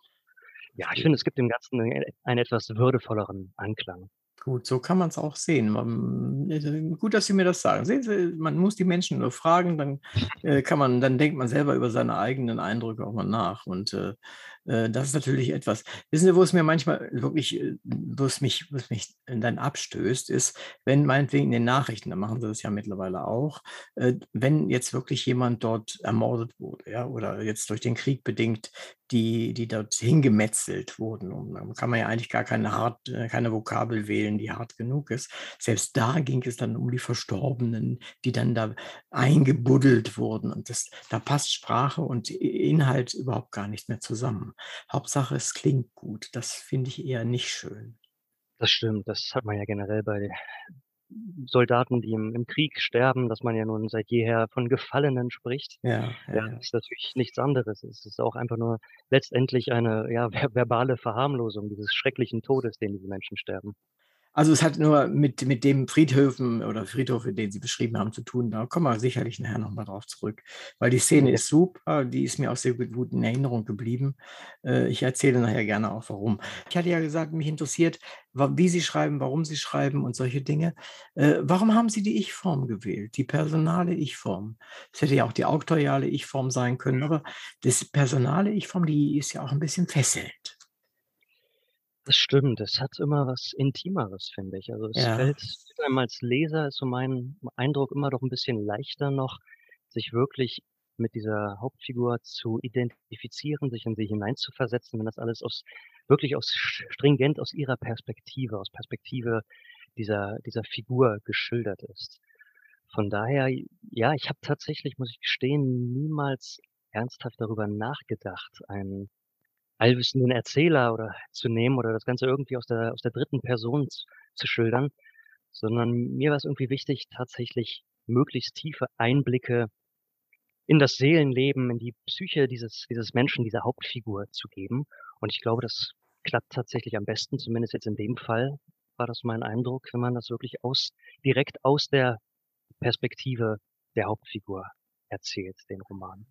ja, ich finde, es gibt dem Ganzen einen einen etwas würdevolleren Anklang. Gut, so kann man es auch sehen. Man äh, gut, dass Sie mir das sagen. Sehen Sie, man muss die Menschen nur fragen, dann, äh, kann man dann denkt man selber über seine eigenen Eindrücke auch mal nach und, äh, das ist natürlich etwas wissen Sie, wo es mir manchmal wirklich, äh wo es mich wo es mich dann abstößt, ist, wenn meinetwegen in den Nachrichten, da machen sie das ja mittlerweile auch, äh, wenn jetzt wirklich jemand dort ermordet wurde, ja, oder jetzt durch den Krieg bedingt die die dort hingemetzelt wurden. Und dann kann man ja eigentlich gar keine hart äh, keine Vokabel wählen, die hart genug ist. Selbst da ging es dann um die Verstorbenen, die dann da eingebuddelt wurden und das da passt Sprache und Inhalt überhaupt gar nicht mehr zusammen. Hauptsache, es klingt gut. Das finde ich eher nicht schön. Das stimmt, das hat man ja generell bei Soldaten, die im im Krieg sterben, dass man ja nun seit jeher von Gefallenen spricht. Ja, ja, Ja, das ist natürlich nichts anderes. Es ist auch einfach nur letztendlich eine, ja, ver verbale Verharmlosung dieses schrecklichen Todes, den diese Menschen sterben. Also, es hat nur mit mit dem Friedhöfen oder Friedhof, den Sie beschrieben haben, zu tun. Da kommen wir sicherlich nachher noch mal drauf zurück, weil die Szene ist super, die ist mir auch sehr gut in Erinnerung geblieben. Äh, ich erzähle nachher gerne auch warum. Ich hatte ja gesagt, mich interessiert, wie Sie schreiben, warum Sie schreiben und solche Dinge. Äh, warum haben Sie die Ich-Form gewählt, die personale Ich-Form? Es hätte ja auch die auktoriale Ich-Form sein können, aber das personale Ich-Form, die ist ja auch 'n bisschen fesselnd. Das stimmt, es hat immer was Intimeres, finde ich. Also, es Ja. fällt einem als Leser ist so mein Eindruck immer doch 'n bisschen leichter noch, sich wirklich mit dieser Hauptfigur zu identifizieren, sich in sie hineinzuversetzen, wenn das alles aus wirklich aus st stringent aus ihrer Perspektive aus Perspektive dieser dieser Figur geschildert ist. Von daher, ja, ich habe tatsächlich, muss ich gestehen, niemals ernsthaft darüber nachgedacht, einen allwissenden Erzähler oder zu nehmen oder das Ganze irgendwie aus der aus der 3. Person zu schildern, sondern mir war's irgendwie wichtig, tatsächlich möglichst tiefe Einblicke in das Seelenleben, in die Psyche dieses dieses Menschen, dieser Hauptfigur zu geben. Und ich glaube, das klappt tatsächlich am besten, zumindest jetzt in dem Fall war das mein Eindruck, wenn man das wirklich aus direkt aus der Perspektive der Hauptfigur erzählt, den Roman.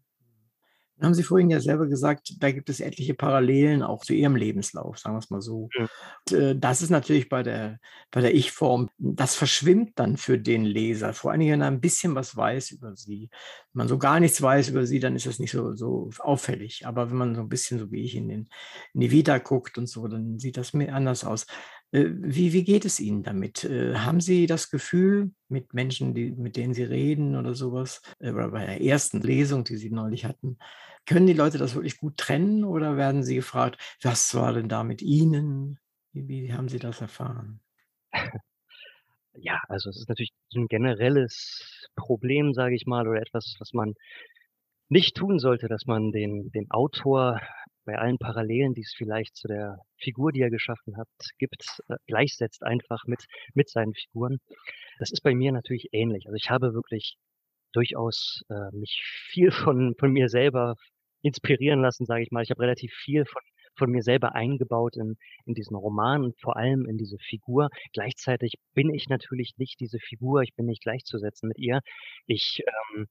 Nun haben Sie vorhin ja selber gesagt, da gibt es etliche Parallelen auch zu Ihrem Lebenslauf, sagen wir's mal so. Mhm. Und, äh, das ist natürlich bei der bei der Ich-Form das verschwimmt dann für den Leser, vor allen Dingen, wenn er 'n bisschen was weiß über Sie. Wenn man so gar nichts weiß über Sie, dann ist das nicht so so auffällig. Aber wenn man so 'n bisschen so wie ich in den in die Vita guckt und so, dann sieht das mir anders aus. Äh, wie wie geht es Ihnen damit? Äh, haben Sie das Gefühl mit Menschen, die mit denen Sie reden oder so was, äh, oder bei der ersten Lesung, die Sie neulich hatten, können die Leute das wirklich gut trennen oder werden sie gefragt: „Was war denn da mit Ihnen?“ Wie wie haben Sie das erfahren? Ja, also, es ist natürlich so 'n generelles Problem, sage ich mal, oder etwas, was man nicht tun sollte, dass man den den Autor bei allen Parallelen, die es vielleicht zu der Figur, die er geschaffen hat, gibt, äh, gleichsetzt einfach mit mit seinen Figuren. Das ist bei mir natürlich ähnlich. Also, ich habe wirklich durchaus, äh, mich viel von von mir selber inspirieren lassen, sage ich mal. Ich habe relativ viel von von mir selber eingebaut in in diesen Roman und vor allem in diese Figur. Gleichzeitig bin ich natürlich nicht diese Figur, ich bin nicht gleichzusetzen mit ihr. Ich, ähm,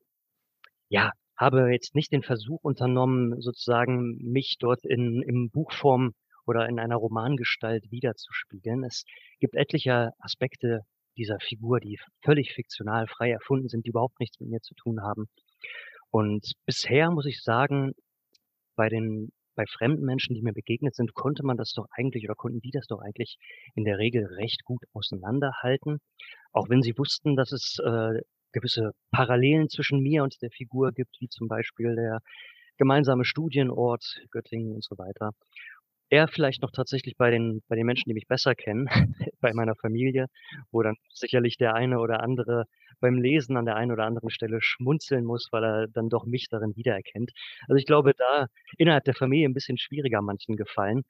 ja, habe jetzt nicht den Versuch unternommen, sozusagen mich dort in in Buchform oder in einer Romangestalt widerzuspiegeln. Es gibt etliche Aspekte dieser Figur, die völlig fiktional frei erfunden sind, die überhaupt nichts mit mir zu tun haben. Und bisher muss ich sagen, bei den bei fremden Menschen, die mir begegnet sind, konnte man das doch eigentlich oder konnten die das doch eigentlich in der Regel recht gut auseinanderhalten. Auch wenn sie wussten, dass es, äh, gewisse Parallelen zwischen mir und der Figur gibt, wie zum Beispiel der gemeinsame Studienort Göttingen und so weiter. Eher vielleicht noch tatsächlich bei den bei den Menschen, die mich besser kennen, bei meiner Familie, wo dann sicherlich der eine oder andere beim Lesen an der einen oder anderen Stelle schmunzeln muss, weil er dann doch mich darin wiedererkennt. Also, ich glaube, da innerhalb der Familie 'n bisschen schwieriger manchen gefallen,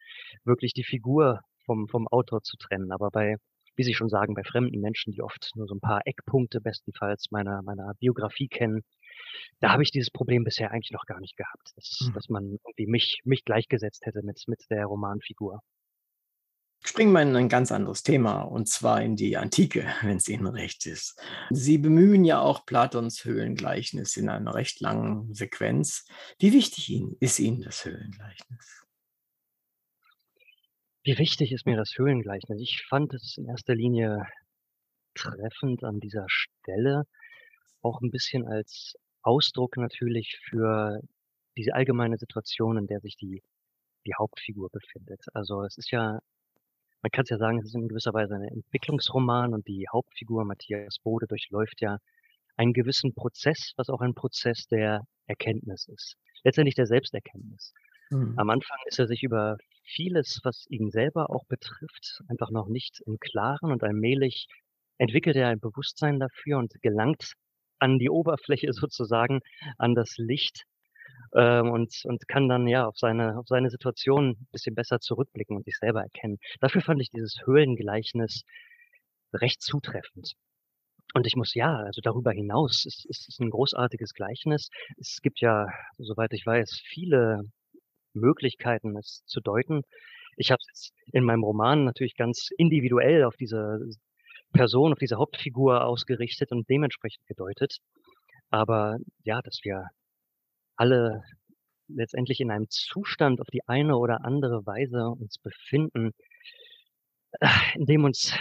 wirklich die Figur vom vom Autor zu trennen. Aber bei wie Sie schon sagen, bei fremden Menschen, die oft nur so 'n paar Eckpunkte bestenfalls meiner meiner Biografie kennen, da habe ich dieses Problem bisher eigentlich noch gar nicht gehabt, dass Mhm. dass man irgendwie mich mich gleichgesetzt hätte mit mit der Romanfigur. Springen wir in ein ganz anderes Thema, und zwar in die Antike, wenn es Ihnen recht ist. Sie bemühen ja auch Platons Höhlengleichnis in einer recht langen Sequenz. Wie wichtig Ihnen ist Ihnen das Höhlengleichnis? Wie wichtig ist mir das Höhlengleichnis? Ich fand es in erster Linie treffend an dieser Stelle, auch 'n bisschen als Ausdruck natürlich für diese allgemeine Situation, in der sich die die Hauptfigur befindet. Also, es ist ja man kann's ja sagen, es ist in gewisser Weise ein Entwicklungsroman und die Hauptfigur Matthias Bode durchläuft ja einen gewissen Prozess, was auch ein Prozess der Erkenntnis ist, letztendlich der Selbsterkenntnis. Mhm. Am Anfang ist er sich über vieles, was ihn selber auch betrifft, einfach noch nicht im Klaren und allmählich entwickelt er ein Bewusstsein dafür und gelangt an die Oberfläche sozusagen, an das Licht, ähm, und und kann dann, ja, auf seine auf seine Situation bisschen besser zurückblicken und sich selber erkennen. Dafür fand ich dieses Höhlengleichnis recht zutreffend. Und ich muss ja, also darüber hinaus ist ist es 'n großartiges Gleichnis. Es gibt ja, soweit ich weiß, viele Möglichkeiten, es zu deuten. Ich habe es in meinem Roman natürlich ganz individuell auf diese Person, auf diese Hauptfigur ausgerichtet und dementsprechend gedeutet. Aber ja, dass wir alle letztendlich in einem Zustand auf die eine oder andere Weise uns befinden in dem uns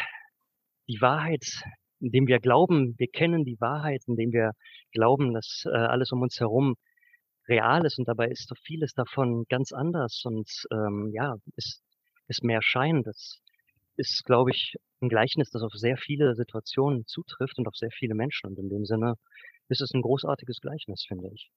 die Wahrheit in dem wir glauben, wir kennen die Wahrheit, in dem wir glauben, dass, äh, alles um uns herum real ist und dabei ist doch vieles davon ganz anders und, ähm, ja, ist ist mehr Schein. Das ist, glaube ich, 'n Gleichnis, das auf sehr viele Situationen zutrifft und auf sehr viele Menschen. Und in dem Sinne ist es 'n großartiges Gleichnis, finde ich.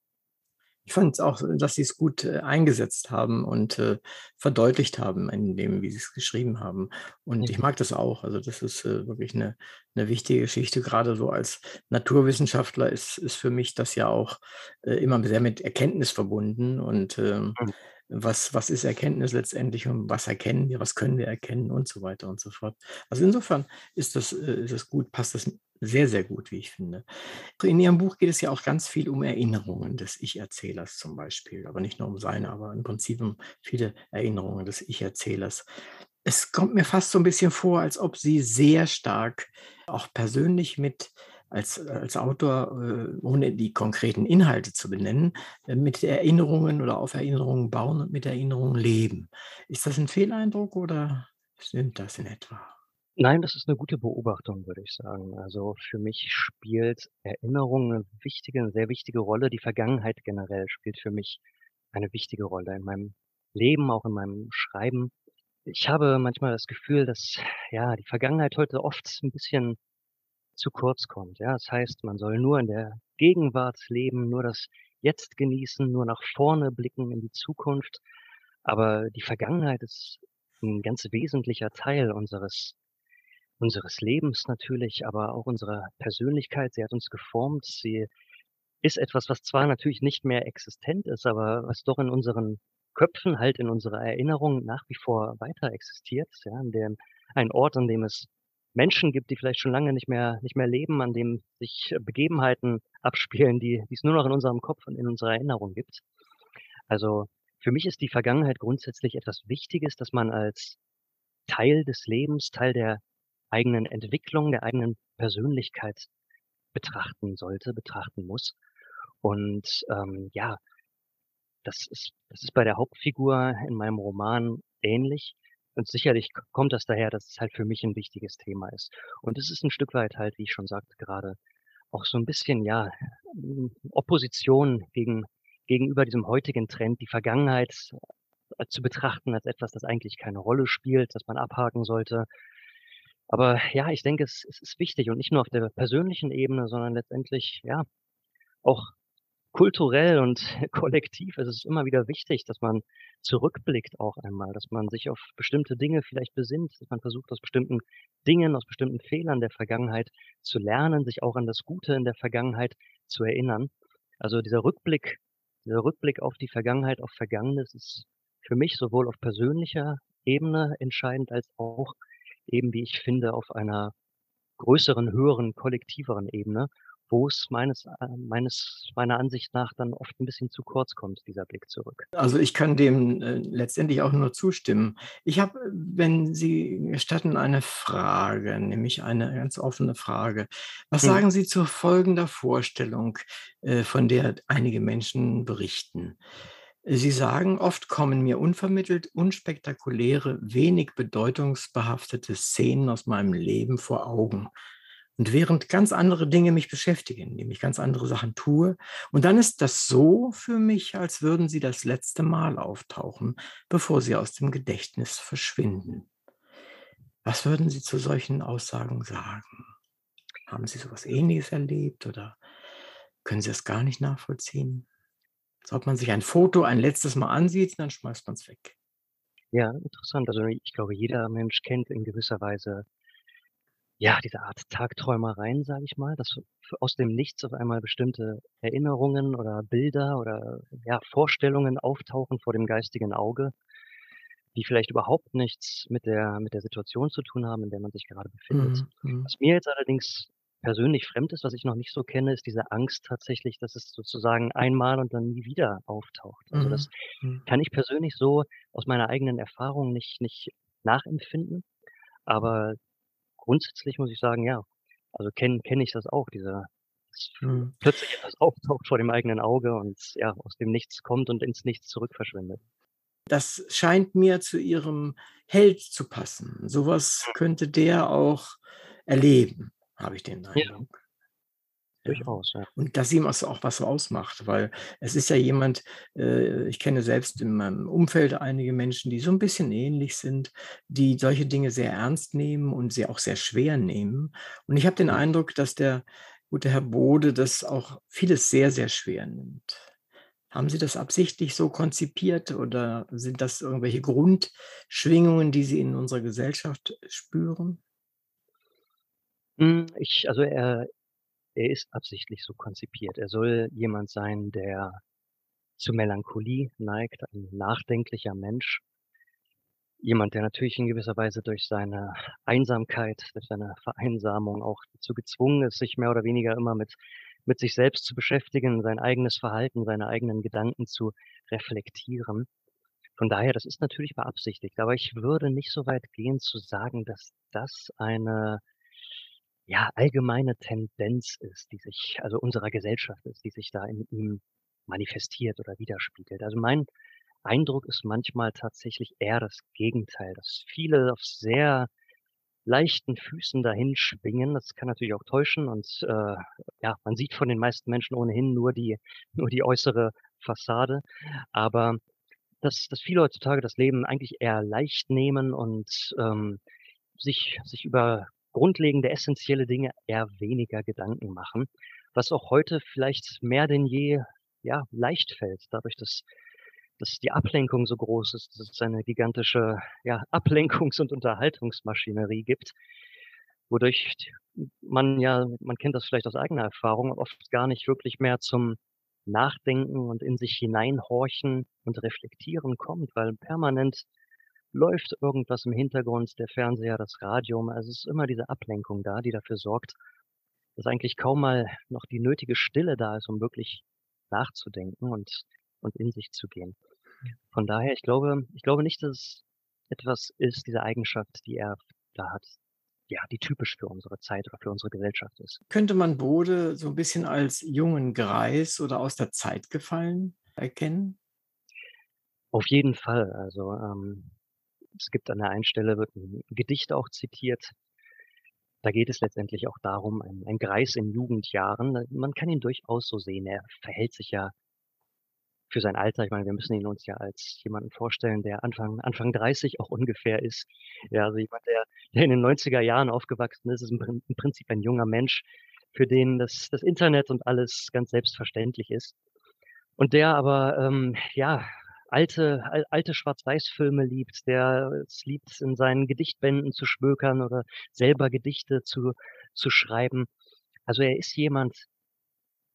Ich fand's auch, äh, dass Sie's gut, äh, eingesetzt haben und, äh, verdeutlicht haben in dem, wie Sie's geschrieben haben. Und ich Mhm. mag das auch. Also, das ist, äh, wirklich 'ne 'ne wichtige Geschichte. Grade so als Naturwissenschaftler ist ist für mich das ja auch, äh, immer sehr mit Erkenntnis verbunden. Und, ähm, Mhm. Was was ist Erkenntnis letztendlich und was erkennen wir, was können wir erkennen und so weiter und so fort. Also, insofern ist das äh, ist das gut passt das sehr, sehr gut, wie ich finde. In Ihrem Buch geht es ja auch ganz viel um Erinnerungen des Ich-Erzählers zum Beispiel, aber nicht nur um seine, aber im Prinzip um viele Erinnerungen des Ich-Erzählers. Es kommt mir fast so 'n bisschen vor, als ob Sie sehr stark auch persönlich mit als als Autor, äh, ohne die konkreten Inhalte zu benennen, äh, mit Erinnerungen oder auf Erinnerungen bauen und mit Erinnerungen leben. Ist das 'n Fehleindruck oder stimmt das in etwa? Nein, das ist 'ne gute Beobachtung, würde ich sagen. Also, für mich spielt Erinnerung 'ne wichtige 'ne sehr wichtige Rolle. Die Vergangenheit generell spielt für mich eine wichtige Rolle in meinem Leben, auch in meinem Schreiben. Ich habe manchmal das Gefühl, dass, ja, die Vergangenheit heute oft 'n bisschen zu kurz kommt, ja? Das heißt, man soll nur in der Gegenwart leben, nur das Jetzt genießen, nur nach vorne blicken in die Zukunft. Aber die Vergangenheit ist 'n ganz wesentlicher Teil unseres unseres Lebens natürlich, aber auch unserer Persönlichkeit. Sie hat uns geformt. Sie ist etwas, was zwar natürlich nicht mehr existent ist, aber was doch in unseren Köpfen, halt in unserer Erinnerung nach wie vor weiter existiert, ja, an dem ein Ort, an dem es Menschen gibt, die vielleicht schon lange nicht mehr nicht mehr leben, an dem sich Begebenheiten abspielen, die die es nur noch in unserem Kopf und in unserer Erinnerung gibt. Also, für mich ist die Vergangenheit grundsätzlich etwas Wichtiges, das man als Teil des Lebens, Teil der eigenen Entwicklung, der eigenen Persönlichkeit betrachten sollte, betrachten muss. Und, ähm, ja das ist das ist bei der Hauptfigur in meinem Roman ähnlich. Und sicherlich kommt das daher, dass es halt für mich 'n wichtiges Thema ist. Und es ist 'n Stück weit halt, wie ich schon sagte grade, auch so 'n bisschen, ja, hm, Opposition gegen gegenüber diesem heutigen Trend, die Vergangenheit, äh, zu betrachten als etwas, das eigentlich keine Rolle spielt, das man abhaken sollte. Aber ja, ich denke, es es ist wichtig und nicht nur auf der persönlichen Ebene, sondern letztendlich, ja, auch kulturell und kollektiv ist es immer wieder wichtig, dass man zurückblickt auch einmal, dass man sich auf bestimmte Dinge vielleicht besinnt, dass man versucht, aus bestimmten Dingen, aus bestimmten Fehlern der Vergangenheit zu lernen, sich auch an das Gute in der Vergangenheit zu erinnern. Also, dieser Rückblick dieser Rückblick auf die Vergangenheit, auf Vergangenes ist für mich sowohl auf persönlicher Ebene entscheidend als auch eben, wie ich finde, auf einer größeren, höheren, kollektiveren Ebene, wo es meines, äh, meines, meiner Ansicht nach dann oft ein bisschen zu kurz kommt, dieser Blick zurück. Also ich kann dem äh, letztendlich auch nur zustimmen. Ich habe, wenn Sie gestatten, eine Frage, nämlich eine ganz offene Frage. Was hm. sagen Sie zu folgender Vorstellung, äh, von der einige Menschen berichten? Sie sagen, oft kommen mir unvermittelt unspektakuläre, wenig bedeutungsbehaftete Szenen aus meinem Leben vor Augen. Und während ganz andere Dinge mich beschäftigen, nämlich ganz andere Sachen tue. Und dann ist das so für mich, als würden sie das letzte Mal auftauchen, bevor sie aus dem Gedächtnis verschwinden. Was würden Sie zu solchen Aussagen sagen? Haben Sie sowas Ähnliches erlebt oder können Sie das gar nicht nachvollziehen? Als ob man sich ein Foto ein letztes Mal ansieht, dann schmeißt man es weg. Ja, interessant. Also ich glaube, jeder Mensch kennt in gewisser Weise ja, diese Art Tagträumereien, sage ich mal, dass aus dem Nichts auf einmal bestimmte Erinnerungen oder Bilder oder ja, Vorstellungen auftauchen vor dem geistigen Auge, die vielleicht überhaupt nichts mit der, mit der Situation zu tun haben, in der man sich gerade befindet. Mhm. mhm. Was mir jetzt allerdings persönlich fremd ist, was ich noch nicht so kenne, ist diese Angst tatsächlich, dass es sozusagen einmal und dann nie wieder auftaucht. Also das mhm. mhm. kann ich persönlich so aus meiner eigenen Erfahrung nicht, nicht nachempfinden. Aber grundsätzlich muss ich sagen, ja, also kenne kenn ich das auch, dieser mhm. plötzlich etwas auftaucht vor dem eigenen Auge und ja, aus dem Nichts kommt und ins Nichts zurück verschwindet. Das scheint mir zu Ihrem Held zu passen. Sowas könnte der auch erleben habe ich den Eindruck. Durchaus, ja. Und dass ihm auch was ausmacht, weil es ist ja jemand, äh, ich kenne selbst in meinem Umfeld einige Menschen, die so ein bisschen ähnlich sind, die solche Dinge sehr ernst nehmen und sie auch sehr schwer nehmen. Und ich habe den Eindruck, dass der gute Herr Bode das auch vieles sehr, sehr schwer nimmt. Haben Sie das absichtlich so konzipiert oder sind das irgendwelche Grundschwingungen, die Sie in unserer Gesellschaft spüren? Hm, ich also er er ist absichtlich so konzipiert. Er soll jemand sein, der zu Melancholie neigt, ein nachdenklicher Mensch. Jemand, der natürlich in gewisser Weise durch seine Einsamkeit, durch seine Vereinsamung auch dazu gezwungen ist, sich mehr oder weniger immer mit mit sich selbst zu beschäftigen, sein eigenes Verhalten, seine eigenen Gedanken zu reflektieren. Von daher, das ist natürlich beabsichtigt, aber ich würde nicht so weit gehen zu sagen, dass das eine ja, allgemeine Tendenz ist, die sich also unserer Gesellschaft ist, die sich da in ihm manifestiert oder widerspiegelt. Also mein Eindruck ist manchmal tatsächlich eher das Gegenteil, dass viele auf sehr leichten Füßen dahin schwingen. Das kann natürlich auch täuschen und äh, ja, man sieht von den meisten Menschen ohnehin nur die, nur die äußere Fassade. Aber dass, dass viele heutzutage das Leben eigentlich eher leicht nehmen und ähm, sich, sich über grundlegende, essentielle Dinge eher weniger Gedanken machen, was auch heute vielleicht mehr denn je ja, leicht fällt, dadurch, dass, dass die Ablenkung so groß ist, dass es eine gigantische ja, Ablenkungs- und Unterhaltungsmaschinerie gibt, wodurch man ja, man kennt das vielleicht aus eigener Erfahrung, oft gar nicht wirklich mehr zum Nachdenken und in sich hineinhorchen und reflektieren kommt, weil permanent läuft irgendwas im Hintergrund, der Fernseher, das Radio. Also es ist immer diese Ablenkung da, die dafür sorgt, dass eigentlich kaum mal noch die nötige Stille da ist, um wirklich nachzudenken und, und in sich zu gehen. Von daher, ich glaube, ich glaube nicht, dass es etwas ist, diese Eigenschaft, die er da hat, ja, die typisch für unsere Zeit oder für unsere Gesellschaft ist. Könnte man Bode so ein bisschen als jungen Greis oder aus der Zeit gefallen erkennen? Auf jeden Fall. Also ähm, es gibt an der einen Stelle wird ein Gedicht auch zitiert. Da geht es letztendlich auch darum, ein, ein Greis in Jugendjahren. Man kann ihn durchaus so sehen. Er verhält sich ja für sein Alter. Ich meine, wir müssen ihn uns ja als jemanden vorstellen, der Anfang, Anfang 30 auch ungefähr ist. Ja, also jemand, der, der in den 90er Jahren aufgewachsen ist, ist im, im Prinzip ein junger Mensch, für den das, das Internet und alles ganz selbstverständlich ist. Und der aber, ähm, ja, alte, alte Schwarz-Weiß-Filme liebt, der es liebt, in seinen Gedichtbänden zu schmökern oder selber Gedichte zu, zu schreiben. Also er ist jemand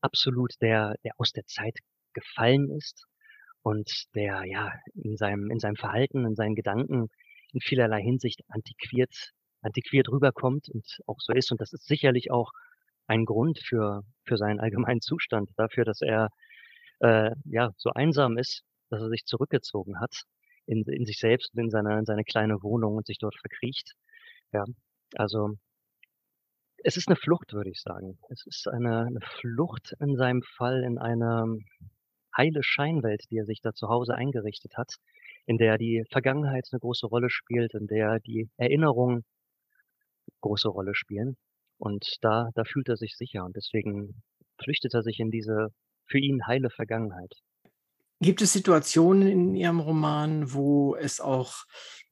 absolut, der, der aus der Zeit gefallen ist und der ja in seinem, in seinem Verhalten, in seinen Gedanken in vielerlei Hinsicht antiquiert, antiquiert rüberkommt und auch so ist. Und das ist sicherlich auch ein Grund für für seinen allgemeinen Zustand, dafür, dass er, äh, ja, so einsam ist, dass er sich zurückgezogen hat in in sich selbst und in seine in seine kleine Wohnung und sich dort verkriecht. Ja, also es ist 'ne Flucht, würde ich sagen. Es ist eine 'ne Flucht in seinem Fall in eine heile Scheinwelt, die er sich da zu Hause eingerichtet hat, in der die Vergangenheit 'ne große Rolle spielt, in der die Erinnerungen große Rolle spielen. Und da da fühlt er sich sicher und deswegen flüchtet er sich in diese für ihn heile Vergangenheit. Gibt es Situationen in Ihrem Roman, wo es auch,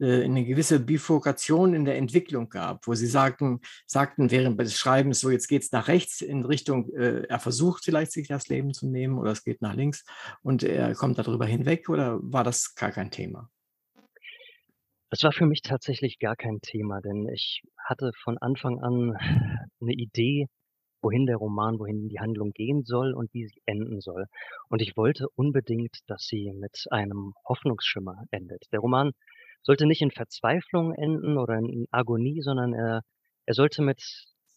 äh, 'ne gewisse Bifurkation in der Entwicklung gab, wo Sie sagten sagten während des Schreibens: „So, jetzt geht's nach rechts in Richtung, äh, er versucht vielleicht, sich das Leben zu nehmen oder es geht nach links und er kommt da drüber hinweg“, oder war das gar kein Thema? Das war für mich tatsächlich gar kein Thema, denn ich hatte von Anfang an 'ne Idee, wohin der Roman wohin die Handlung gehen soll und wie sie enden soll. Und ich wollte unbedingt, dass sie mit einem Hoffnungsschimmer endet. Der Roman sollte nicht in Verzweiflung enden oder in Agonie, sondern er er sollte mit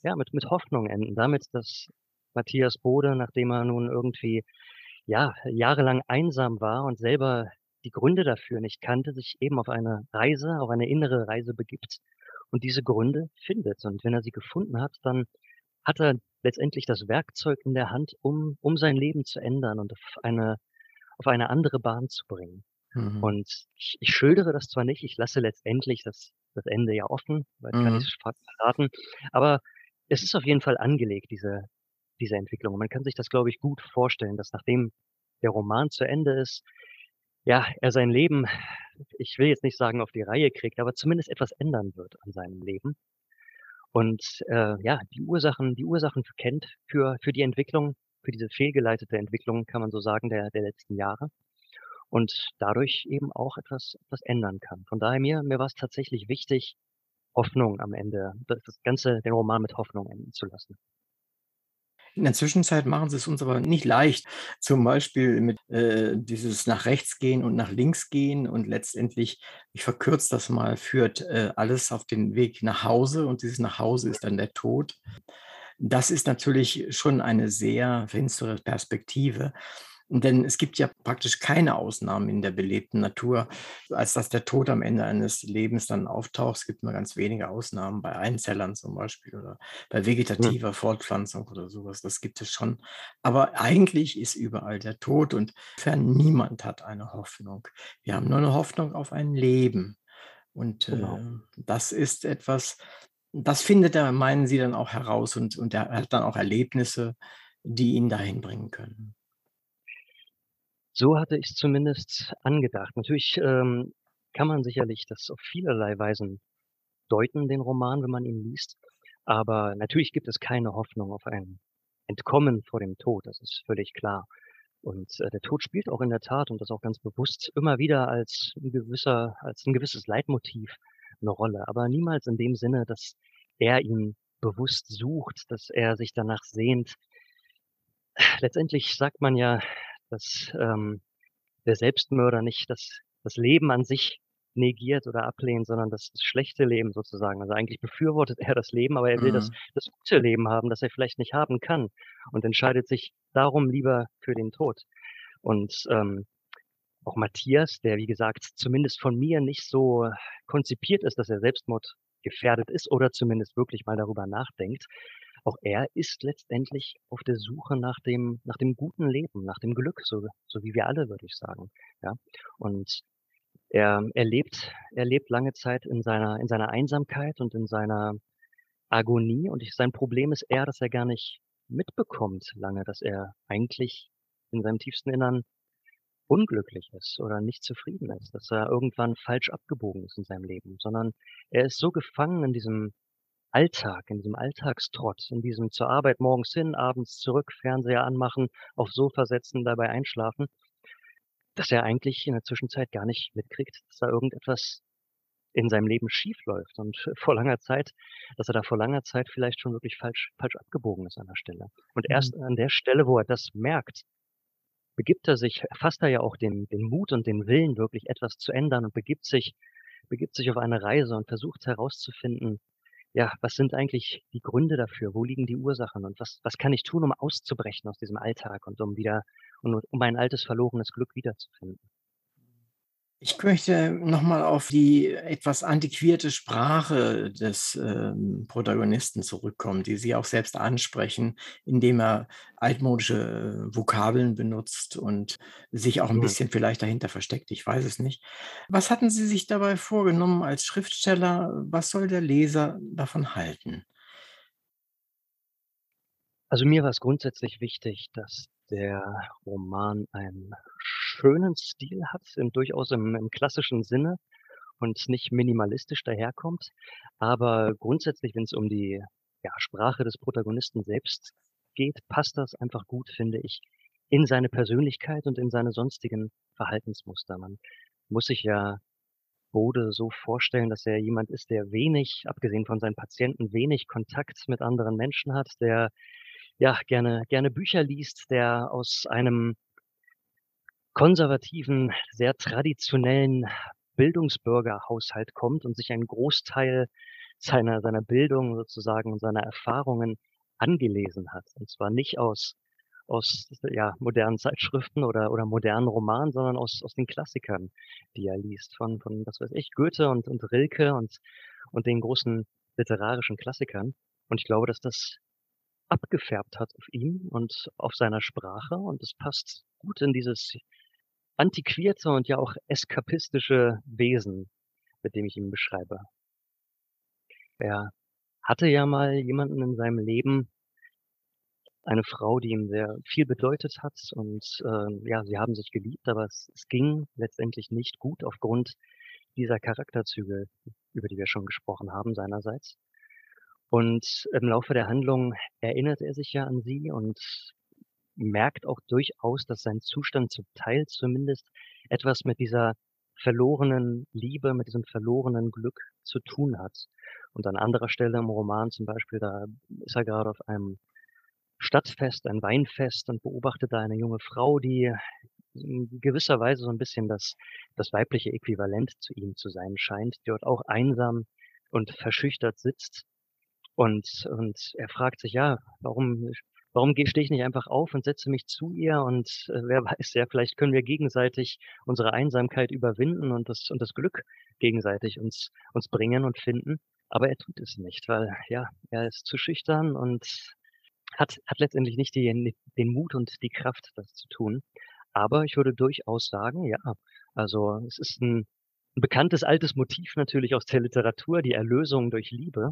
ja, mit mit Hoffnung enden. Damit, dass Matthias Bode, nachdem er nun irgendwie, ja, jahrelang einsam war und selber die Gründe dafür nicht kannte, sich eben auf eine Reise auf eine innere Reise begibt und diese Gründe findet. Und wenn er sie gefunden hat, dann hat er letztendlich das Werkzeug in der Hand, um um sein Leben zu ändern und auf eine auf eine andere Bahn zu bringen. Mhm. Und ich ich schildere das zwar nicht, ich lasse letztendlich das das Ende ja offen, weil kann Mhm. nicht fast verraten, aber es ist auf jeden Fall angelegt, diese diese Entwicklung. Und man kann sich das, glaube ich, gut vorstellen, dass nachdem der Roman zu Ende ist, ja, er sein Leben, ich will jetzt nicht sagen, auf die Reihe kriegt, aber zumindest etwas ändern wird an seinem Leben. Und, äh, ja, die Ursachen die Ursachen kennt für für die Entwicklung, für diese fehlgeleitete Entwicklung, kann man so sagen, der der letzten Jahre und dadurch eben auch etwas etwas ändern kann. Von daher mir mir war's tatsächlich wichtig, Hoffnung am Ende das Ganze den Roman mit Hoffnung enden zu lassen. In der Zwischenzeit machen Sie's uns aber nicht leicht, zum Beispiel mit, äh, dieses nach rechts gehen und nach links gehen und letztendlich, ich verkürze das mal, führt, äh, alles auf den Weg nach Hause und dieses nach Hause ist dann der Tod. Das ist natürlich schon eine sehr finstere Perspektive, denn es gibt ja praktisch keine Ausnahmen in der belebten Natur, als dass der Tod am Ende eines Lebens dann auftaucht. Es gibt nur ganz wenige Ausnahmen bei Einzellern zum Beispiel oder bei Hm. vegetativer Fortpflanzung oder so was, das gibt es schon. Aber eigentlich ist überall der Tod und niemand hat eine Hoffnung. Wir haben nur 'ne Hoffnung auf ein Leben. Und, Genau. äh, das ist etwas das findet er, meinen Sie, dann auch heraus und und er hat dann auch Erlebnisse, die ihn dahin bringen können. So hatte ich's zumindest angedacht. Natürlich, ähm, kann man sicherlich das auf vielerlei Weisen deuten, den Roman, wenn man ihn liest. Aber natürlich gibt es keine Hoffnung auf ein Entkommen vor dem Tod, das ist völlig klar. Und, äh, der Tod spielt auch in der Tat und das auch ganz bewusst immer wieder als 'n gewisser als 'n gewisses Leitmotiv 'ne Rolle, aber niemals in dem Sinne, dass er ihn bewusst sucht, dass er sich danach sehnt. Letztendlich sagt man ja, dass, ähm, der Selbstmörder nicht das das Leben an sich negiert oder ablehnt, sondern das das schlechte Leben sozusagen. Also, eigentlich befürwortet er das Leben, aber er will das Mhm. das gute Leben haben, das er vielleicht nicht haben kann und entscheidet sich darum lieber für den Tod. Und, ähm, auch Matthias, der, wie gesagt, zumindest von mir nicht so konzipiert ist, dass er selbstmordgefährdet ist oder zumindest wirklich mal darüber nachdenkt. Auch er ist letztendlich auf der Suche nach dem nach dem guten Leben, nach dem Glück, so so wie wir alle, würde ich sagen, ja? Und er er lebt er lebt lange Zeit in seiner in seiner Einsamkeit und in seiner Agonie und ich sein Problem ist eher, dass er gar nicht mitbekommt lange, dass er eigentlich in seinem tiefsten Innern unglücklich ist oder nicht zufrieden ist, dass er irgendwann falsch abgebogen ist in seinem Leben, sondern er ist so gefangen in diesem Alltag, in diesem Alltagstrott, in diesem zur Arbeit morgens hin, abends zurück, Fernseher anmachen, aufs Sofa setzen, dabei einschlafen dass er eigentlich in der Zwischenzeit gar nicht mitkriegt, dass da irgendetwas in seinem Leben schiefläuft und vor langer Zeit dass er da vor langer Zeit vielleicht schon wirklich falsch falsch abgebogen ist an der Stelle. Und Mhm. erst an der Stelle, wo er das merkt, begibt er sich fasst er ja auch den den Mut und den Willen, wirklich etwas zu ändern und begibt sich begibt sich auf eine Reise und versucht herauszufinden, ja, was sind eigentlich die Gründe dafür? Wo liegen die Ursachen? Und was, was kann ich tun, um auszubrechen aus diesem Alltag und um wieder, um, um mein altes verlorenes Glück wiederzufinden? Ich möchte nochmal auf die etwas antiquierte Sprache des ähm, Protagonisten zurückkommen, die Sie auch selbst ansprechen, indem er altmodische äh, Vokabeln benutzt und sich auch ein Mhm. bisschen vielleicht dahinter versteckt. Ich weiß es nicht. Was hatten Sie sich dabei vorgenommen als Schriftsteller? Was soll der Leser davon halten? Also mir war es grundsätzlich wichtig, dass der Roman einen schönen Stil hat, im durchaus im im klassischen Sinne und nicht minimalistisch daherkommt. Aber grundsätzlich, wenn es um die, ja, Sprache des Protagonisten selbst geht, passt das einfach gut, finde ich, in seine Persönlichkeit und in seine sonstigen Verhaltensmuster. Man muss sich ja Bode so vorstellen, dass er jemand ist, der wenig abgesehen von seinen Patienten, wenig Kontakt mit anderen Menschen hat, der, ja, gerne gerne Bücher liest, der aus einem konservativen, sehr traditionellen Bildungsbürgerhaushalt kommt und sich einen Großteil seiner seiner Bildung sozusagen und seiner Erfahrungen angelesen hat. Und zwar nicht aus aus, ja, modernen Zeitschriften oder oder modernen Romanen, sondern aus aus den Klassikern, die er liest, von von, was weiß ich, Goethe und und Rilke und und den großen literarischen Klassikern. Und ich glaube, dass das abgefärbt hat auf ihn und auf seiner Sprache und es passt gut in dieses antiquierte und ja auch eskapistische Wesen, mit dem ich ihn beschreibe. Er hatte ja mal jemanden in seinem Leben eine Frau, die ihm sehr viel bedeutet hat und, ähm, ja, sie haben sich geliebt, aber es es ging letztendlich nicht gut aufgrund dieser Charakterzüge, über die wir schon gesprochen haben seinerseits. Und im Laufe der Handlung erinnert er sich ja an sie und merkt auch durchaus, dass sein Zustand zum Teil zumindest etwas mit dieser verlorenen Liebe, mit diesem verlorenen Glück zu tun hat. Und an anderer Stelle im Roman zum Beispiel, da ist er gerade auf einem Stadtfest, ein Weinfest und beobachtet da eine junge Frau, die in gewisser Weise so 'n bisschen das das weibliche Äquivalent zu ihm zu sein scheint, die dort auch einsam und verschüchtert sitzt. Und und er fragt sich: „Ja, warum warum stehe ich nicht einfach auf und setze mich zu ihr und, äh, wer weiß, ja, vielleicht können wir gegenseitig unsere Einsamkeit überwinden und das und das Glück gegenseitig uns uns bringen und finden.“ Aber er tut es nicht, weil, ja, er ist zu schüchtern und hat hat letztendlich nicht die den Mut und die Kraft, das zu tun. Aber ich würde durchaus sagen, ja, also, es ist 'n 'n bekanntes altes Motiv natürlich aus der Literatur, die Erlösung durch Liebe.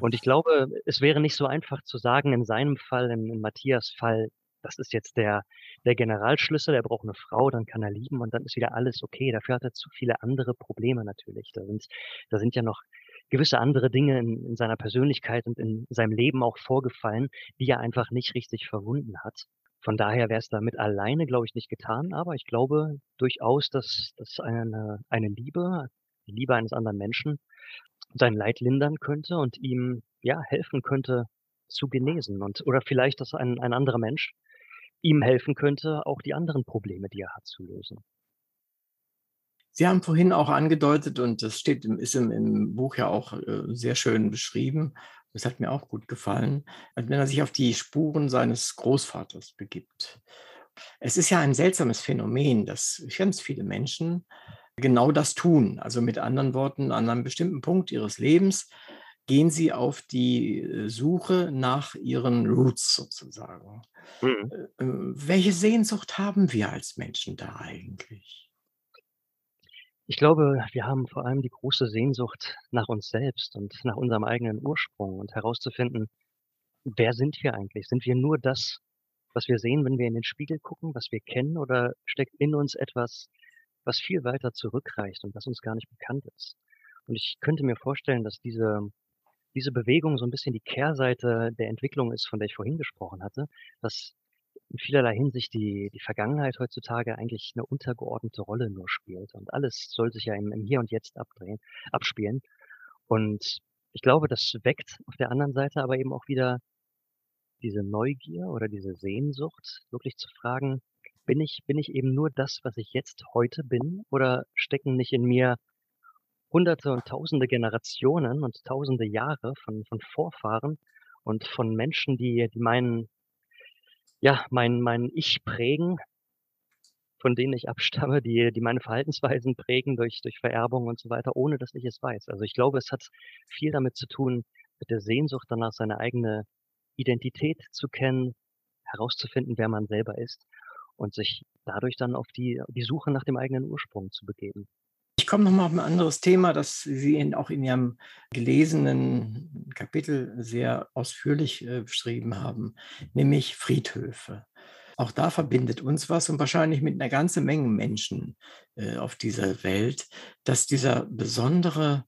Und ich glaube, es wäre nicht so einfach zu sagen in seinem Fall, in in Matthias' Fall, das ist jetzt der der Generalschlüssel, er braucht 'ne Frau, dann kann er lieben und dann ist wieder alles okay. Dafür hat er zu viele andere Probleme natürlich. Da sind da sind ja noch gewisse andere Dinge in in seiner Persönlichkeit und in seinem Leben auch vorgefallen, die er einfach nicht richtig verwunden hat. Von daher wäre es damit alleine, glaube ich, nicht getan, aber ich glaube durchaus, dass dass eine eine Liebe die Liebe eines anderen Menschen sein Leid lindern könnte und ihm, ja, helfen könnte zu genesen und oder vielleicht, dass ein ein anderer Mensch ihm helfen könnte, auch die anderen Probleme, die er hat, zu lösen. Sie haben vorhin auch angedeutet und das steht im ist im im Buch ja auch, äh, sehr schön beschrieben. Das hat mir auch gut gefallen, wenn er sich auf die Spuren seines Großvaters begibt. Es ist ja ein seltsames Phänomen, dass ganz viele Menschen genau das tun. Also, mit anderen Worten, an einem bestimmten Punkt ihres Lebens gehen sie auf die, äh, Suche nach ihren Roots sozusagen. Mhm. Äh, äh, welche Sehnsucht haben wir als Menschen da eigentlich? Ich glaube, wir haben vor allem die große Sehnsucht nach uns selbst und nach unserem eigenen Ursprung und herauszufinden: Wer sind wir eigentlich? Sind wir nur das, was wir sehen, wenn wir in den Spiegel gucken, was wir kennen, oder steckt in uns etwas, was viel weiter zurückreicht und was uns gar nicht bekannt ist? Und ich könnte mir vorstellen, dass diese diese Bewegung so 'n bisschen die Kehrseite der Entwicklung ist, von der ich vorhin gesprochen hatte, dass in vielerlei Hinsicht die die Vergangenheit heutzutage eigentlich 'ne untergeordnete Rolle nur spielt und alles soll sich ja im im Hier und Jetzt abdrehen abspielen. Und ich glaube, das weckt auf der anderen Seite aber eben auch wieder diese Neugier oder diese Sehnsucht, wirklich zu fragen: „Bin ich bin ich eben nur das, was ich jetzt heute bin, oder stecken nicht in mir Hunderte und Tausende Generationen und Tausende Jahre von von Vorfahren und von Menschen, die die meinen ja, mein mein Ich prägen von denen ich abstamme, die die meine Verhaltensweisen prägen durch durch Vererbung und so weiter, ohne dass ich es weiß. Also, ich glaube, es hat viel damit zu tun, mit der Sehnsucht danach, seine eigene Identität zu kennen, herauszufinden, wer man selber ist und sich dadurch dann auf die die Suche nach dem eigenen Ursprung zu begeben. Ich komme noch mal auf ein anderes Thema, das Sie in auch in Ihrem gelesenen Kapitel sehr ausführlich, äh, beschrieben haben, nämlich Friedhöfe. Auch da verbindet uns was und wahrscheinlich mit einer ganzen Menge Menschen, äh, auf dieser Welt, dass dieser besondere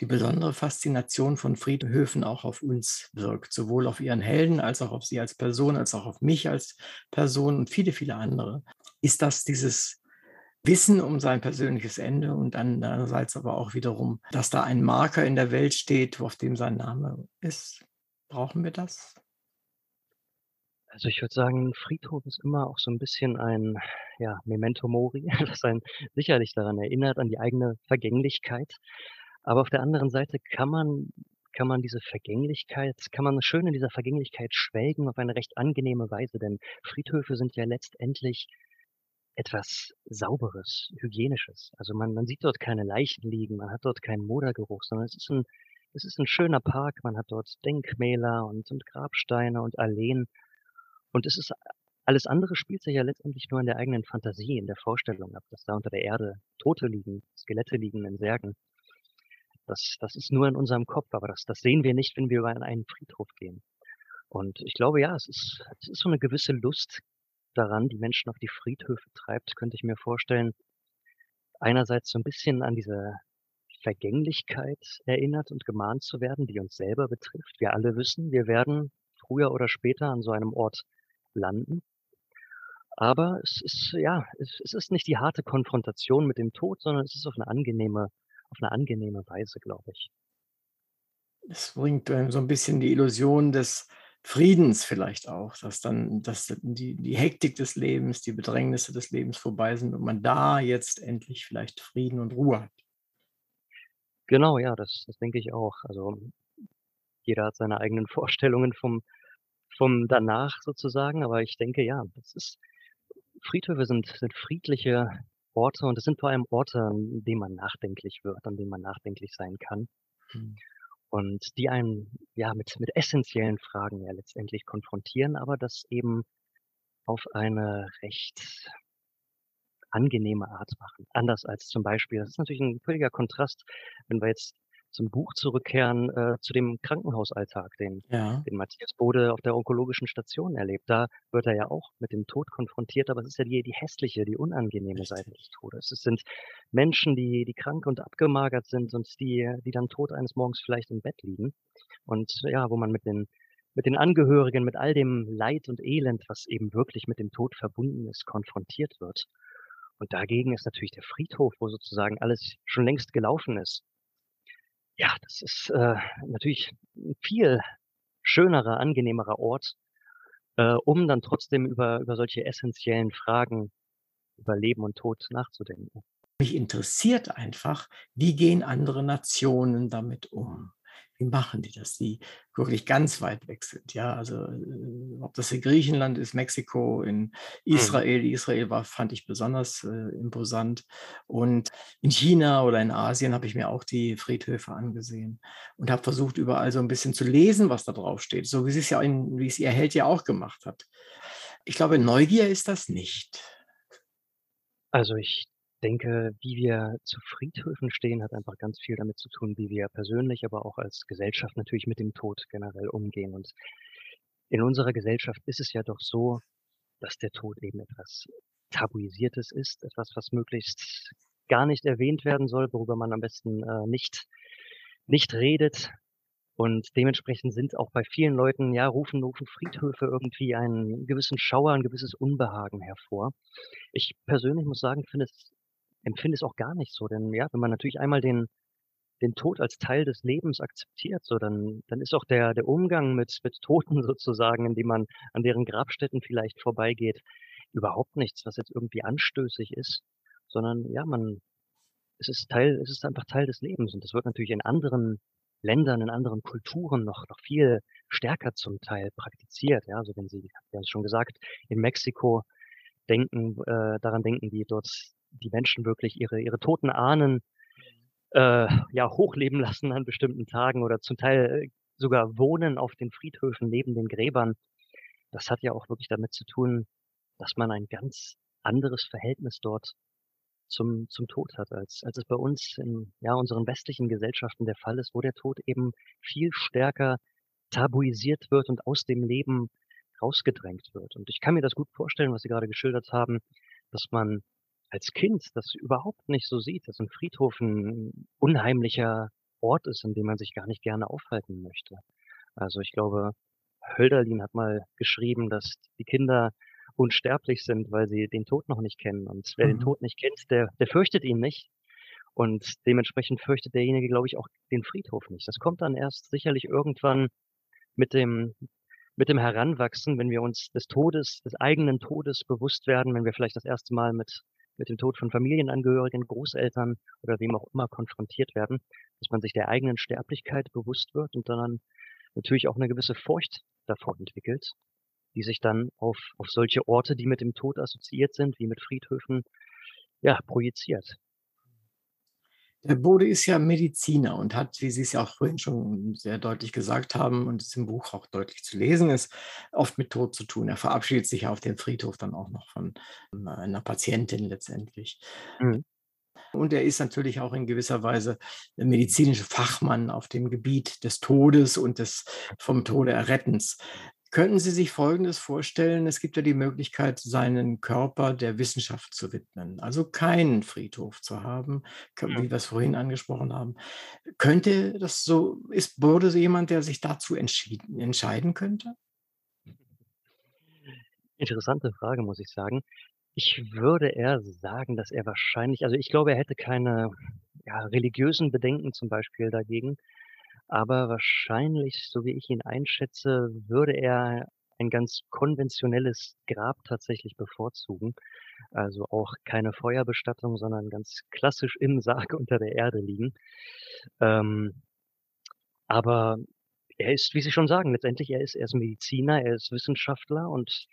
die besondere Faszination von Friedhöfen auch auf uns wirkt, sowohl auf Ihren Helden als auch auf Sie als Person, als auch auf mich als Person und viele, viele andere. Ist das dieses Wissen um sein persönliches Ende und andererseits aber auch wiederum, dass da ein Marker in der Welt steht, auf dem sein Name ist? Brauchen wir das? Also, ich würde sagen, Friedhof ist immer auch so 'n bisschen ein, ja, Memento Mori, das einen sicherlich daran erinnert, an die eigene Vergänglichkeit. Aber auf der anderen Seite kann man kann man diese Vergänglichkeit kann man schön in dieser Vergänglichkeit schwelgen auf eine recht angenehme Weise, denn Friedhöfe sind ja letztendlich etwas Sauberes, Hygienisches. Also, man man sieht dort keine Leichen liegen, man hat dort keinen Modergeruch, sondern es ist 'n es ist 'n schöner Park. Man hat dort Denkmäler und und Grabsteine und Alleen. Und es ist alles andere spielt sich ja letztendlich nur in der eigenen Fantasie, in der Vorstellung ab, dass da unter der Erde Tote liegen, Skelette liegen in Särgen. Das das ist nur in unserem Kopf, aber das das sehen wir nicht, wenn wir über einen Friedhof gehen. Und ich glaube, ja, es ist es ist so 'ne gewisse Lust daran, die Menschen auf die Friedhöfe treibt, könnte ich mir vorstellen. Einerseits so 'n bisschen an diese Vergänglichkeit erinnert und gemahnt zu werden, die uns selber betrifft. Wir alle wissen, wir werden früher oder später an so einem Ort landen. Aber es ist ja, es ist nicht die harte Konfrontation mit dem Tod, sondern es ist auf 'ne angenehme auf 'ne angenehme Weise, glaube ich. Es bringt einem so 'n bisschen die Illusion des Friedens vielleicht auch, dass dann dass die die Hektik des Lebens, die Bedrängnisse des Lebens vorbei sind und man da jetzt endlich vielleicht Frieden und Ruhe hat. Genau, ja, das das denke ich auch. Also, jeder hat seine eigenen Vorstellungen vom vom Danach sozusagen, aber ich denke, ja, das ist Friedhöfe sind sind friedliche Orte und es sind vor allem Orte, an denen man nachdenklich wird, an denen man nachdenklich sein kann. Mhm. Und die einen, ja, mit mit essenziellen Fragen ja letztendlich konfrontieren, aber das eben auf eine recht angenehme Art machen. Anders als zum Beispiel das ist natürlich 'n völliger Kontrast, wenn wir jetzt zum Buch zurückkehren, äh, zu dem Krankenhausalltag, den Ja. den Matthias Bode auf der onkologischen Station erlebt. Da wird er ja auch mit dem Tod konfrontiert, aber es ist ja die die hässliche, die unangenehme Seite des. Todes. Es sind Menschen, die die krank und abgemagert sind und die die dann tot eines Morgens vielleicht im Bett liegen. Und ja, wo man mit den mit den Angehörigen, mit all dem Leid und Elend, was eben wirklich mit dem Tod verbunden ist, konfrontiert wird. Und dagegen ist natürlich der Friedhof, wo sozusagen alles schon längst gelaufen ist. Ja, das ist, äh, natürlich 'n viel schönerer, angenehmerer Ort, äh, um dann trotzdem über über solche essenziellen Fragen über Leben und Tod nachzudenken. Mich interessiert einfach, wie gehen andere Nationen damit um? Wie machen die das, die wirklich ganz weit weg sind, ja? Also, äh, ob das in Griechenland ist, Mexiko, in Mhm. Israel. Israel war fand ich besonders, äh, imposant. Und in China oder in Asien habe ich mir auch die Friedhöfe angesehen und habe versucht, überall so 'n bisschen zu lesen, was da draufsteht, so wie Sie's ja in wie es Ihr Held ja auch gemacht hat. Ich glaube, Neugier ist das nicht. Also, ich denke, wie wir zu Friedhöfen stehen, hat einfach ganz viel damit zu tun, wie wir persönlich, aber auch als Gesellschaft natürlich mit dem Tod generell umgehen. Und in unserer Gesellschaft ist es ja doch so, dass der Tod eben etwas Tabuisiertes ist, etwas, was möglichst gar nicht erwähnt werden soll, worüber man am besten, äh, nicht nicht redet. Und dementsprechend sind auch bei vielen Leuten ja, rufen rufen Friedhöfe irgendwie einen gewissen Schauer, 'n gewisses Unbehagen hervor. Ich persönlich muss sagen, finde es empfinde es auch gar nicht so, denn ja, wenn man natürlich einmal den den Tod als Teil des Lebens akzeptiert, so, dann dann ist auch der der Umgang mit mit Toten sozusagen, indem man an deren Grabstätten vielleicht vorbeigeht, überhaupt nichts, was jetzt irgendwie anstößig ist, sondern ja, man es ist Teil es ist einfach Teil des Lebens und das wird natürlich in anderen Ländern, in anderen Kulturen noch noch viel stärker zum Teil praktiziert, ja. Also, wenn Sie, Sie haben es schon gesagt, in Mexiko denken äh, daran denken, wie dort die Menschen wirklich ihre ihre toten Ahnen, äh, ja, hochleben lassen an bestimmten Tagen oder zum Teil, äh, sogar wohnen auf den Friedhöfen neben den Gräbern. Das hat ja auch wirklich damit zu tun, dass man ein ganz anderes Verhältnis dort zum zum Tod hat, als als es bei uns in, ja, unseren westlichen Gesellschaften der Fall ist, wo der Tod eben viel stärker tabuisiert wird und aus dem Leben rausgedrängt wird. Und ich kann mir das gut vorstellen, was Sie gerade geschildert haben, dass man als Kind das überhaupt nicht so sieht, dass 'n Friedhof 'n unheimlicher Ort ist, an dem man sich gar nicht gerne aufhalten möchte. Also, ich glaube, Hölderlin hat mal geschrieben, dass die Kinder unsterblich sind, weil sie den Tod noch nicht kennen. Und wer den Mhm. Tod nicht kennt, der der fürchtet ihn nicht. Und dementsprechend fürchtet derjenige, glaube ich, auch den Friedhof nicht. Das kommt dann erst sicherlich irgendwann mit dem mit dem Heranwachsen, wenn wir uns des Todes des eigenen Todes bewusst werden, wenn wir vielleicht das erste Mal mit mit dem Tod von Familienangehörigen, Großeltern oder wem auch immer konfrontiert werden, dass man sich der eigenen Sterblichkeit bewusst wird und dann natürlich auch 'ne gewisse Furcht davor entwickelt, die sich dann auf auf solche Orte, die mit dem Tod assoziiert sind, wie mit Friedhöfen, ja, projiziert. Der Bode ist ja Mediziner und hat, wie Sie es ja auch vorhin schon sehr deutlich gesagt haben und es im Buch auch deutlich zu lesen ist, oft mit Tod zu tun. Er verabschiedet sich ja auf dem Friedhof dann auch noch von, ähm, einer Patientin letztendlich. Mhm. Und er ist natürlich auch in gewisser Weise der medizinische Fachmann auf dem Gebiet des Todes und des vom Tode Errettens. Könnten Sie sich Folgendes vorstellen: Es gibt ja die Möglichkeit, seinen Körper der Wissenschaft zu widmen, also keinen Friedhof zu haben, wie wir's vorhin angesprochen haben. Könnte das so ist Bode so jemand, der sich dazu entschieden entscheiden könnte? Interessante Frage, muss ich sagen. Ich würde eher sagen, dass er wahrscheinlich also, ich glaube, er hätte keine, ja, religiösen Bedenken zum Beispiel dagegen, aber wahrscheinlich, so wie ich ihn einschätze, würde er ein ganz konventionelles Grab tatsächlich bevorzugen. Also, auch keine Feuerbestattung, sondern ganz klassisch im Sarg unter der Erde liegen. Ähm aber er ist, wie Sie schon sagen, letztendlich er ist er ist Mediziner, er ist Wissenschaftler und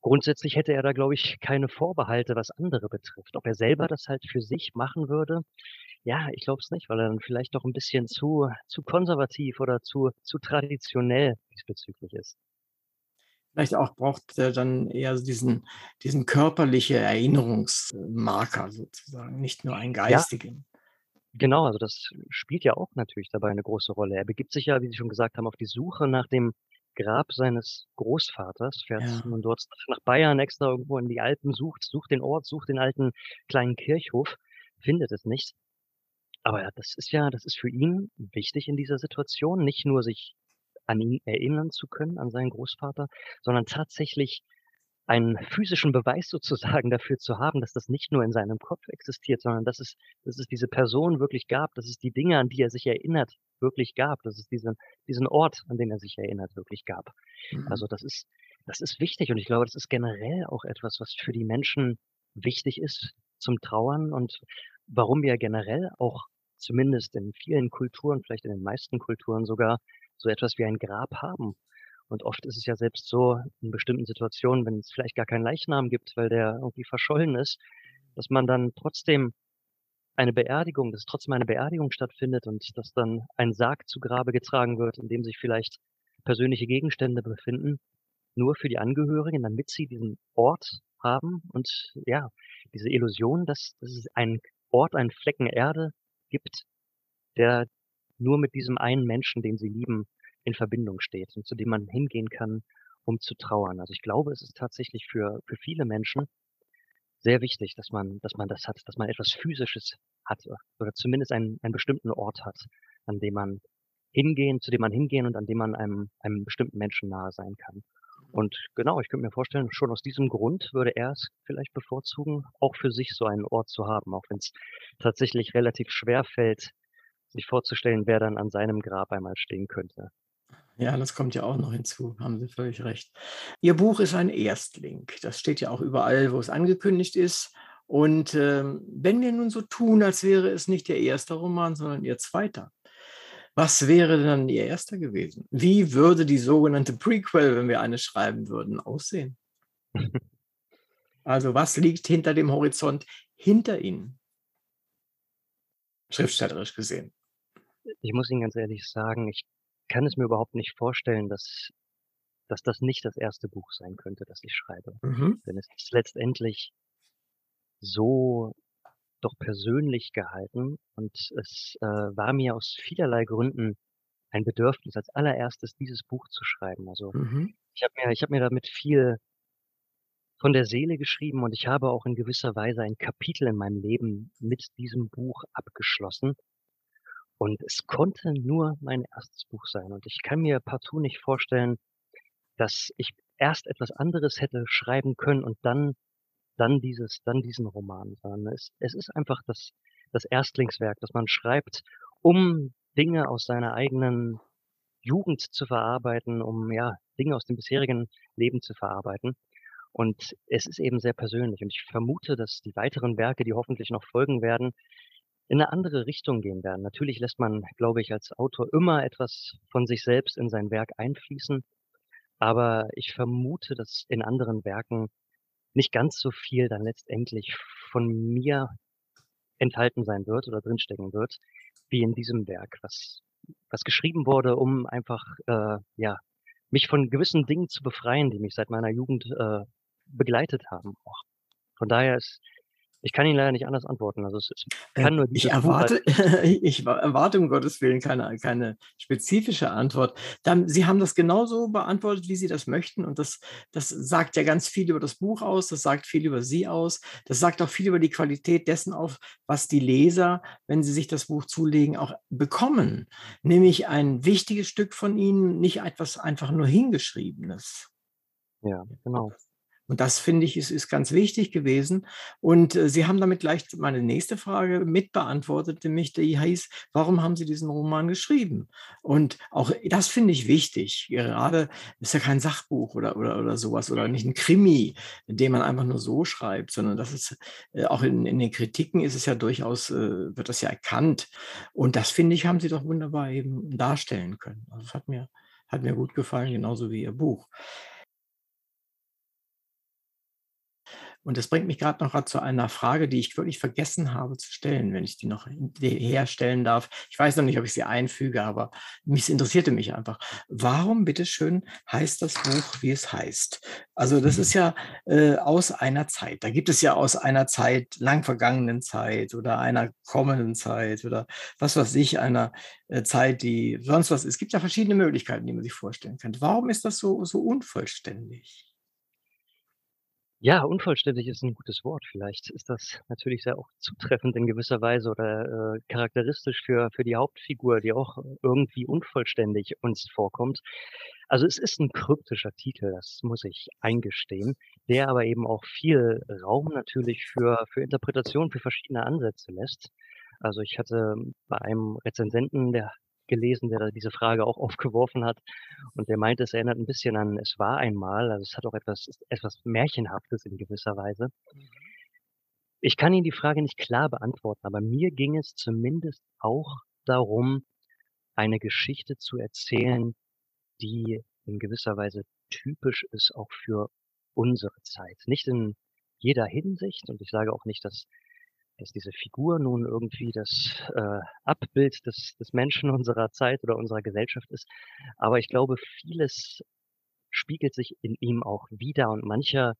grundsätzlich hätte er da, glaube ich, keine Vorbehalte, was andere betrifft. Ob er selber das halt für sich machen würde? Ja, ich glaube es nicht, weil er dann vielleicht doch 'n bisschen zu zu konservativ oder zu zu traditionell diesbezüglich ist. Vielleicht auch braucht er dann eher diesen diesen körperliche Erinnerungs äh, Marker sozusagen, nicht nur einen Ja. geistigen. Genau, also, das spielt ja auch natürlich dabei 'ne große Rolle. Er begibt sich ja, wie Sie schon gesagt haben, auf die Suche nach dem Grab seines Großvaters, fährt Ja. nun dort nach Bayern extra irgendwo in die Alpen, sucht sucht den Ort, sucht den alten kleinen Kirchhof, findet es nicht. Aber ja, das ist ja das ist für ihn wichtig in dieser Situation, nicht nur sich an ihn erinnern zu können, an seinen Großvater, sondern tatsächlich einen physischen Beweis sozusagen dafür zu haben, dass das nicht nur in seinem Kopf existiert, sondern dass es dass es diese Person wirklich gab, dass es die Dinge, an die er sich erinnert, wirklich gab, dass es diesen diesen Ort, an den er sich erinnert, wirklich gab. Mhm. Also, das ist das ist wichtig und ich glaube, das ist generell auch etwas, was für die Menschen wichtig ist zum Trauern und warum wir generell auch zumindest in vielen Kulturen, vielleicht in den meisten Kulturen sogar, so etwas wie ein Grab haben. Und oft ist es ja selbst so in bestimmten Situationen, wenn es vielleicht gar keinen Leichnam gibt, weil der irgendwie verschollen ist, dass man dann trotzdem eine Beerdigung dass trotzdem eine Beerdigung stattfindet und dass dann ein Sarg zu Grabe getragen wird, in dem sich vielleicht persönliche Gegenstände befinden, nur für die Angehörigen, damit sie diesen Ort haben und ja, diese Illusion, dass dass es einen Ort, einen Flecken Erde gibt, der nur mit diesem einen Menschen, den sie lieben, in Verbindung steht und zu dem man hingehen kann, um zu trauern. Also, ich glaube, es ist tatsächlich für für viele Menschen sehr wichtig, dass man dass man das hat, dass man etwas Physisches hat oder zumindest einen einen bestimmten Ort hat, an dem man hingehen zu dem man hingehen und an dem man einem einem bestimmten Menschen nahe sein kann. Und genau, ich könnte mir vorstellen, schon aus diesem Grund würde er es vielleicht bevorzugen, auch für sich so einen Ort zu haben, auch wenn's tatsächlich relativ schwerfällt, sich vorzustellen, wer dann an seinem Grab einmal stehen könnte. Ja, das kommt ja auch noch hinzu, haben Sie völlig recht. Ihr Buch ist ein Erstling. Das steht ja auch überall, wo es angekündigt ist Und ähm, wenn wir nun so tun, als wäre es nicht Ihr erster Roman, sondern Ihr zweiter, was wäre dann Ihr erster gewesen? Wie würde die sogenannte Prequel, wenn wir eine schreiben würden, aussehen? Also was liegt hinter dem Horizont hinter Ihnen? Schriftstellerisch gesehen. Ich muss Ihnen ganz ehrlich sagen, ich kann es mir überhaupt nicht vorstellen, dass, dass das nicht das erste Buch sein könnte, das ich schreibe. Mhm. Denn es ist letztendlich so doch persönlich gehalten und es äh, war mir aus vielerlei Gründen ein Bedürfnis, als allererstes dieses Buch zu schreiben. Also Mhm. ich habe mir, ich habe mir damit viel von der Seele geschrieben und ich habe auch in gewisser Weise ein Kapitel in meinem Leben mit diesem Buch abgeschlossen. Und es konnte nur mein erstes Buch sein. Und ich kann mir partout nicht vorstellen, dass ich erst etwas anderes hätte schreiben können und dann, dann dieses, dann diesen Roman, sondern es, es ist einfach das, das Erstlingswerk, das man schreibt, um Dinge aus seiner eigenen Jugend zu verarbeiten, um ja Dinge aus dem bisherigen Leben zu verarbeiten. Und es ist eben sehr persönlich. Und ich vermute, dass die weiteren Werke, die hoffentlich noch folgen werden, in eine andere Richtung gehen werden. Natürlich lässt man, glaube ich, als Autor immer etwas von sich selbst in sein Werk einfließen. Aber ich vermute, dass in anderen Werken nicht ganz so viel dann letztendlich von mir enthalten sein wird oder drinstecken wird, wie in diesem Werk, was, was geschrieben wurde, um einfach, äh, ja, mich von gewissen Dingen zu befreien, die mich seit meiner Jugend äh, begleitet haben. Von daher ist, ich kann Ihnen leider nicht anders antworten. Also es, es Äh, kann nur Ich erwarte, ich wa- erwarte um Gottes Willen keine, keine spezifische Antwort. Dann, Sie haben das genauso beantwortet, wie Sie das möchten. Und das, das sagt ja ganz viel über das Buch aus, das sagt viel über Sie aus, das sagt auch viel über die Qualität dessen auf, was die Leser, wenn sie sich das Buch zulegen, auch bekommen. Nämlich ein wichtiges Stück von Ihnen, nicht etwas einfach nur hingeschriebenes. Ja, genau. Und das finde ich, ist, ist ganz wichtig gewesen. Und äh, Sie haben damit gleich meine nächste Frage mitbeantwortet, nämlich die hieß, warum haben Sie diesen Roman geschrieben? Und auch das finde ich wichtig. Gerade ist ja kein Sachbuch oder, oder, oder sowas oder nicht ein Krimi, den man einfach nur so schreibt, sondern das ist äh, auch in, in den Kritiken ist es ja durchaus, äh, wird das ja erkannt. Und das finde ich, haben Sie doch wunderbar eben darstellen können. Also das hat mir, hat mir gut gefallen, genauso wie Ihr Buch. Und das bringt mich gerade noch zu einer Frage, die ich wirklich vergessen habe zu stellen, wenn ich die noch herstellen darf. Ich weiß noch nicht, ob ich sie einfüge, aber mich interessierte mich einfach. Warum, bitteschön, heißt das Buch, wie es heißt? Also das ist ja äh, aus einer Zeit. Da gibt es ja aus einer Zeit, lang vergangenen Zeit oder einer kommenden Zeit oder was weiß ich, einer äh, Zeit, die sonst was ist. Es gibt ja verschiedene Möglichkeiten, die man sich vorstellen kann. Warum ist das so, so unvollständig? Ja, unvollständig ist ein gutes Wort. Vielleicht ist das natürlich sehr auch zutreffend in gewisser Weise oder äh, charakteristisch für, für die Hauptfigur, die auch irgendwie unvollständig uns vorkommt. Also es ist ein kryptischer Titel, das muss ich eingestehen, der aber eben auch viel Raum natürlich für, für Interpretation, für verschiedene Ansätze lässt. Also ich hatte bei einem Rezensenten, der gelesen, der da diese Frage auch aufgeworfen hat. Und der meinte, es erinnert ein bisschen an Es war einmal. Also es hat auch etwas, etwas Märchenhaftes in gewisser Weise. Ich kann Ihnen die Frage nicht klar beantworten, aber mir ging es zumindest auch darum, eine Geschichte zu erzählen, die in gewisser Weise typisch ist auch für unsere Zeit. Nicht in jeder Hinsicht, und ich sage auch nicht, dass dass diese Figur nun irgendwie das äh, Abbild des, des Menschen unserer Zeit oder unserer Gesellschaft ist. Aber ich glaube, vieles spiegelt sich in ihm auch wieder und mancher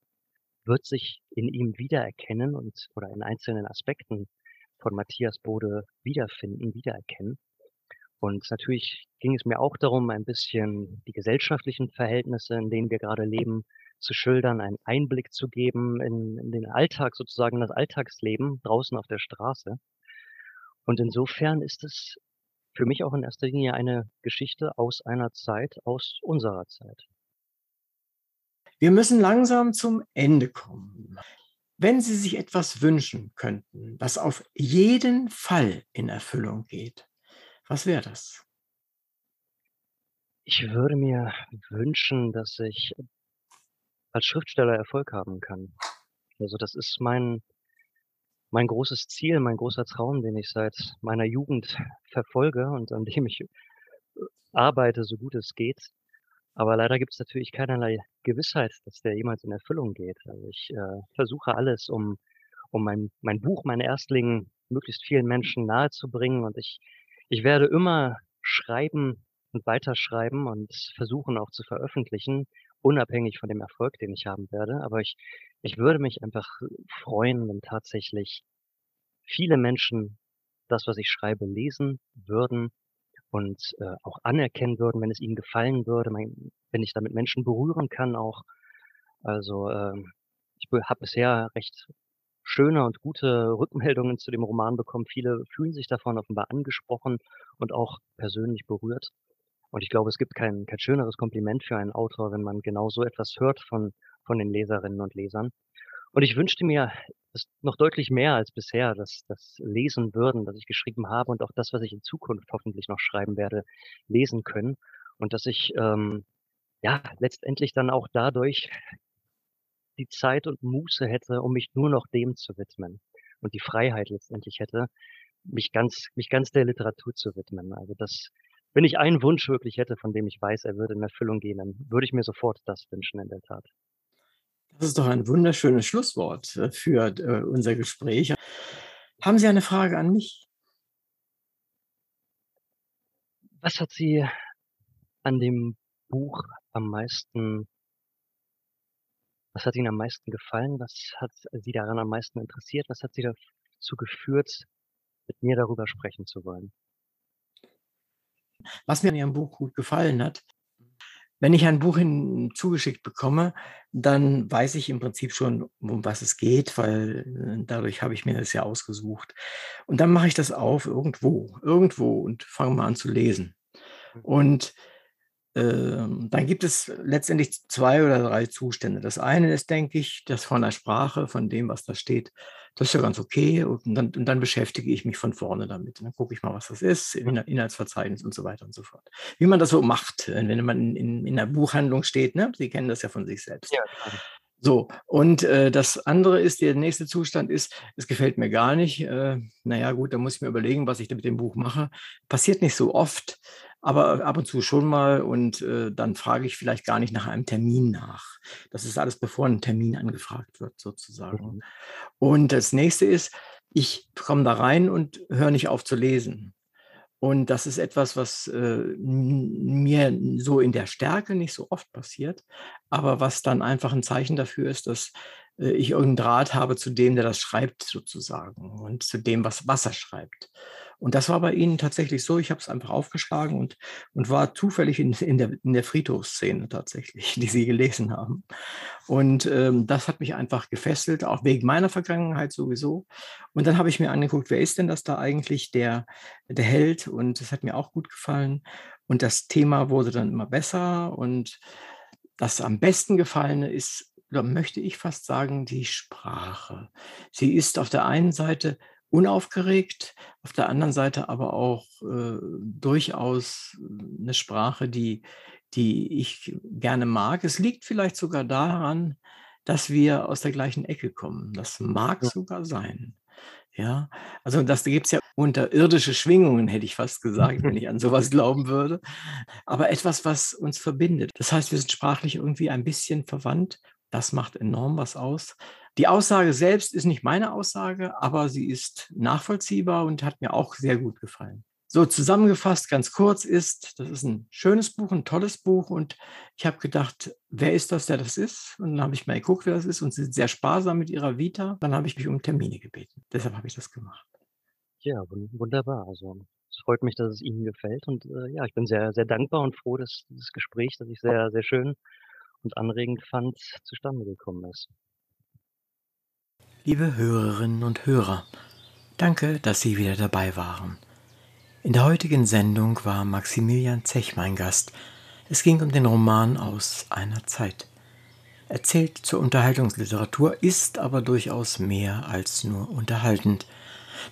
wird sich in ihm wiedererkennen und oder in einzelnen Aspekten von Matthias Bode wiederfinden, wiedererkennen. Und natürlich ging es mir auch darum, ein bisschen die gesellschaftlichen Verhältnisse, in denen wir gerade leben, zu schildern, einen Einblick zu geben in, in den Alltag, sozusagen in das Alltagsleben draußen auf der Straße. Und insofern ist es für mich auch in erster Linie eine Geschichte aus einer Zeit, aus unserer Zeit. Wir müssen langsam zum Ende kommen. Wenn Sie sich etwas wünschen könnten, das auf jeden Fall in Erfüllung geht, was wäre das? Ich würde mir wünschen, dass ich als Schriftsteller Erfolg haben kann. Also das ist mein, mein großes Ziel, mein großer Traum, den ich seit meiner Jugend verfolge und an dem ich, äh, arbeite, so gut es geht. Aber leider gibt es natürlich keinerlei Gewissheit, dass der jemals in Erfüllung geht. Also, ich, äh, versuche alles, um um mein mein Buch, mein Erstling möglichst vielen Menschen nahezubringen und ich ich werde immer schreiben und weiterschreiben und versuchen auch zu veröffentlichen, unabhängig von dem Erfolg, den ich haben werde. Aber ich ich würde mich einfach freuen, wenn tatsächlich viele Menschen das, was ich schreibe, lesen würden und, äh, auch anerkennen würden, wenn es ihnen gefallen würde, mein wenn ich damit Menschen berühren kann auch. Also, ähm, ich habe bisher recht schöne und gute Rückmeldungen zu dem Roman bekommen. Viele fühlen sich davon offenbar angesprochen und auch persönlich berührt. Und ich glaube, es gibt kein kein schöneres Kompliment für einen Autor, wenn man genau so etwas hört von von den Leserinnen und Lesern. Und ich wünschte mir es noch deutlich mehr als bisher, dass das lesen würden, was ich geschrieben habe und auch das, was ich in Zukunft hoffentlich noch schreiben werde, lesen können. Und dass ich, ähm, ja, letztendlich dann auch dadurch die Zeit und Muße hätte, um mich nur noch dem zu widmen und die Freiheit letztendlich hätte, mich ganz mich ganz der Literatur zu widmen. Also, das wenn ich einen Wunsch wirklich hätte, von dem ich weiß, er würde in Erfüllung gehen, dann würde ich mir sofort das wünschen in der Tat. Das ist doch ein wunderschönes Schlusswort, äh, für, äh, unser Gespräch. Haben Sie eine Frage an mich? Was hat Sie an dem Buch am meisten was hat Ihnen am meisten gefallen? Was hat Sie daran am meisten interessiert? Was hat Sie dazu geführt, mit mir darüber sprechen zu wollen? Was mir an Ihrem Buch gut gefallen hat wenn ich ein Buch hin zugeschickt bekomme, dann weiß ich im Prinzip schon, um was es geht, weil, äh, dadurch habe ich mir das ja ausgesucht. Und dann mache ich das auf irgendwo irgendwo und fange mal an zu lesen. Mhm. Und, ähm, dann gibt es letztendlich 2 oder 3 Zustände. Das eine ist, denke ich, das von der Sprache, von dem, was da steht, das ist ja ganz okay und dann und dann beschäftige ich mich von vorne damit. Dann gucke ich mal, was das ist. Inhal Inhaltsverzeichnis und so weiter und so fort. Wie man das so macht, wenn man in in 'ner Buchhandlung steht, ne? Sie kennen das ja von sich selbst. Ja. So, und, äh, das andere ist der nächste Zustand ist, es gefällt mir gar nicht. Äh, na ja, gut, dann muss ich mir überlegen, was ich da mit dem Buch mache. Passiert nicht so oft, aber ab und zu schon mal und, äh, dann frage ich vielleicht gar nicht nach einem Termin nach. Das ist alles, bevor 'n Termin angefragt wird sozusagen. Mhm. Und das Nächste ist, ich komme da rein und höre nicht auf zu lesen. Und das ist etwas, was, äh, mir so in der Stärke nicht so oft passiert, aber was dann einfach 'n Zeichen dafür ist, dass, äh, ich irgend 'n Draht habe zu dem, der das schreibt sozusagen und zu dem, was was er schreibt. Und das war bei Ihnen tatsächlich so. Ich habe es einfach aufgeschlagen und und war zufällig in in der in der Friedhofsszene tatsächlich, die Sie gelesen haben. Und, ähm, das hat mich einfach gefesselt, auch wegen meiner Vergangenheit sowieso. Und dann habe ich mir angeguckt, wer ist denn das da eigentlich, der der Held? Und das hat mir auch gut gefallen. Und das Thema wurde dann immer besser und das am besten Gefallene ist, da möchte ich fast sagen, die Sprache. Sie ist auf der einen Seite unaufgeregt, auf der anderen Seite aber auch, äh, durchaus 'ne Sprache, die die ich gerne mag. Es liegt vielleicht sogar daran, dass wir aus der gleichen Ecke kommen. Das mag Ja. sogar sein, ja? Also, das da gibt's ja unterirdische Schwingungen, hätte ich fast gesagt, wenn ich an so was glauben würde, aber etwas, was uns verbindet. Das heißt, wir sind sprachlich irgendwie ein bisschen verwandt. Das macht enorm was aus. Die Aussage selbst ist nicht meine Aussage, aber sie ist nachvollziehbar und hat mir auch sehr gut gefallen. So zusammengefasst, ganz kurz ist, das ist 'n schönes Buch, 'n tolles Buch und ich habe gedacht: „Wer ist das, der das ist?“ Und dann habe ich mal geguckt, wer das ist und sie sind sehr sparsam mit ihrer Vita. Dann habe ich mich um Termine gebeten. Deshalb habe ich das gemacht. Ja, wun wunderbar. Also, es freut mich, dass es Ihnen gefällt und, äh, ja, ich bin sehr, sehr dankbar und froh, dass dieses Gespräch, das ich sehr, sehr schön und anregend fand, zustande gekommen ist. Liebe Hörerinnen und Hörer, danke, dass Sie wieder dabei waren. In der heutigen Sendung war Maximilian Zech mein Gast. Es ging um den Roman „Aus einer Zeit“. Er zählt zur Unterhaltungsliteratur, ist aber durchaus mehr als nur unterhaltend.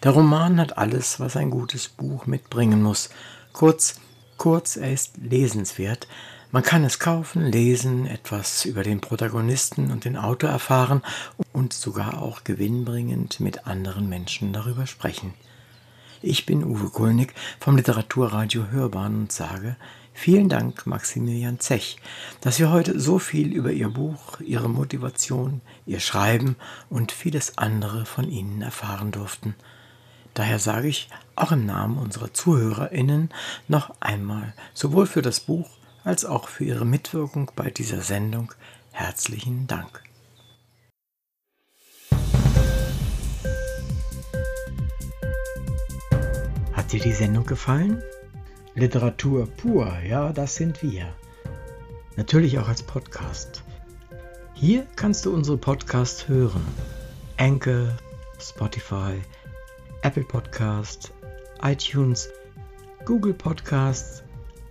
Der Roman hat alles, was ein gutes Buch mitbringen muss. Kurz kurz, er ist lesenswert, Man kann es kaufen, lesen, etwas über den Protagonisten und den Autor erfahren und sogar auch gewinnbringend mit anderen Menschen darüber sprechen. Ich bin Uwe Kulnig vom Literaturradio Hörbahn und sage vielen Dank Maximilian Zech, dass wir heute so viel über Ihr Buch, Ihre Motivation, Ihr Schreiben und vieles andere von Ihnen erfahren durften. Daher sage ich auch im Namen unserer Zuhörerinnen noch einmal sowohl für das Buch als auch für Ihre Mitwirkung bei dieser Sendung herzlichen Dank. Hat dir die Sendung gefallen? Literatur pur, ja, das sind wir. Natürlich auch als Podcast. Hier kannst du unsere Podcasts hören. Anchor, Spotify, Apple Podcast, iTunes, Google Podcasts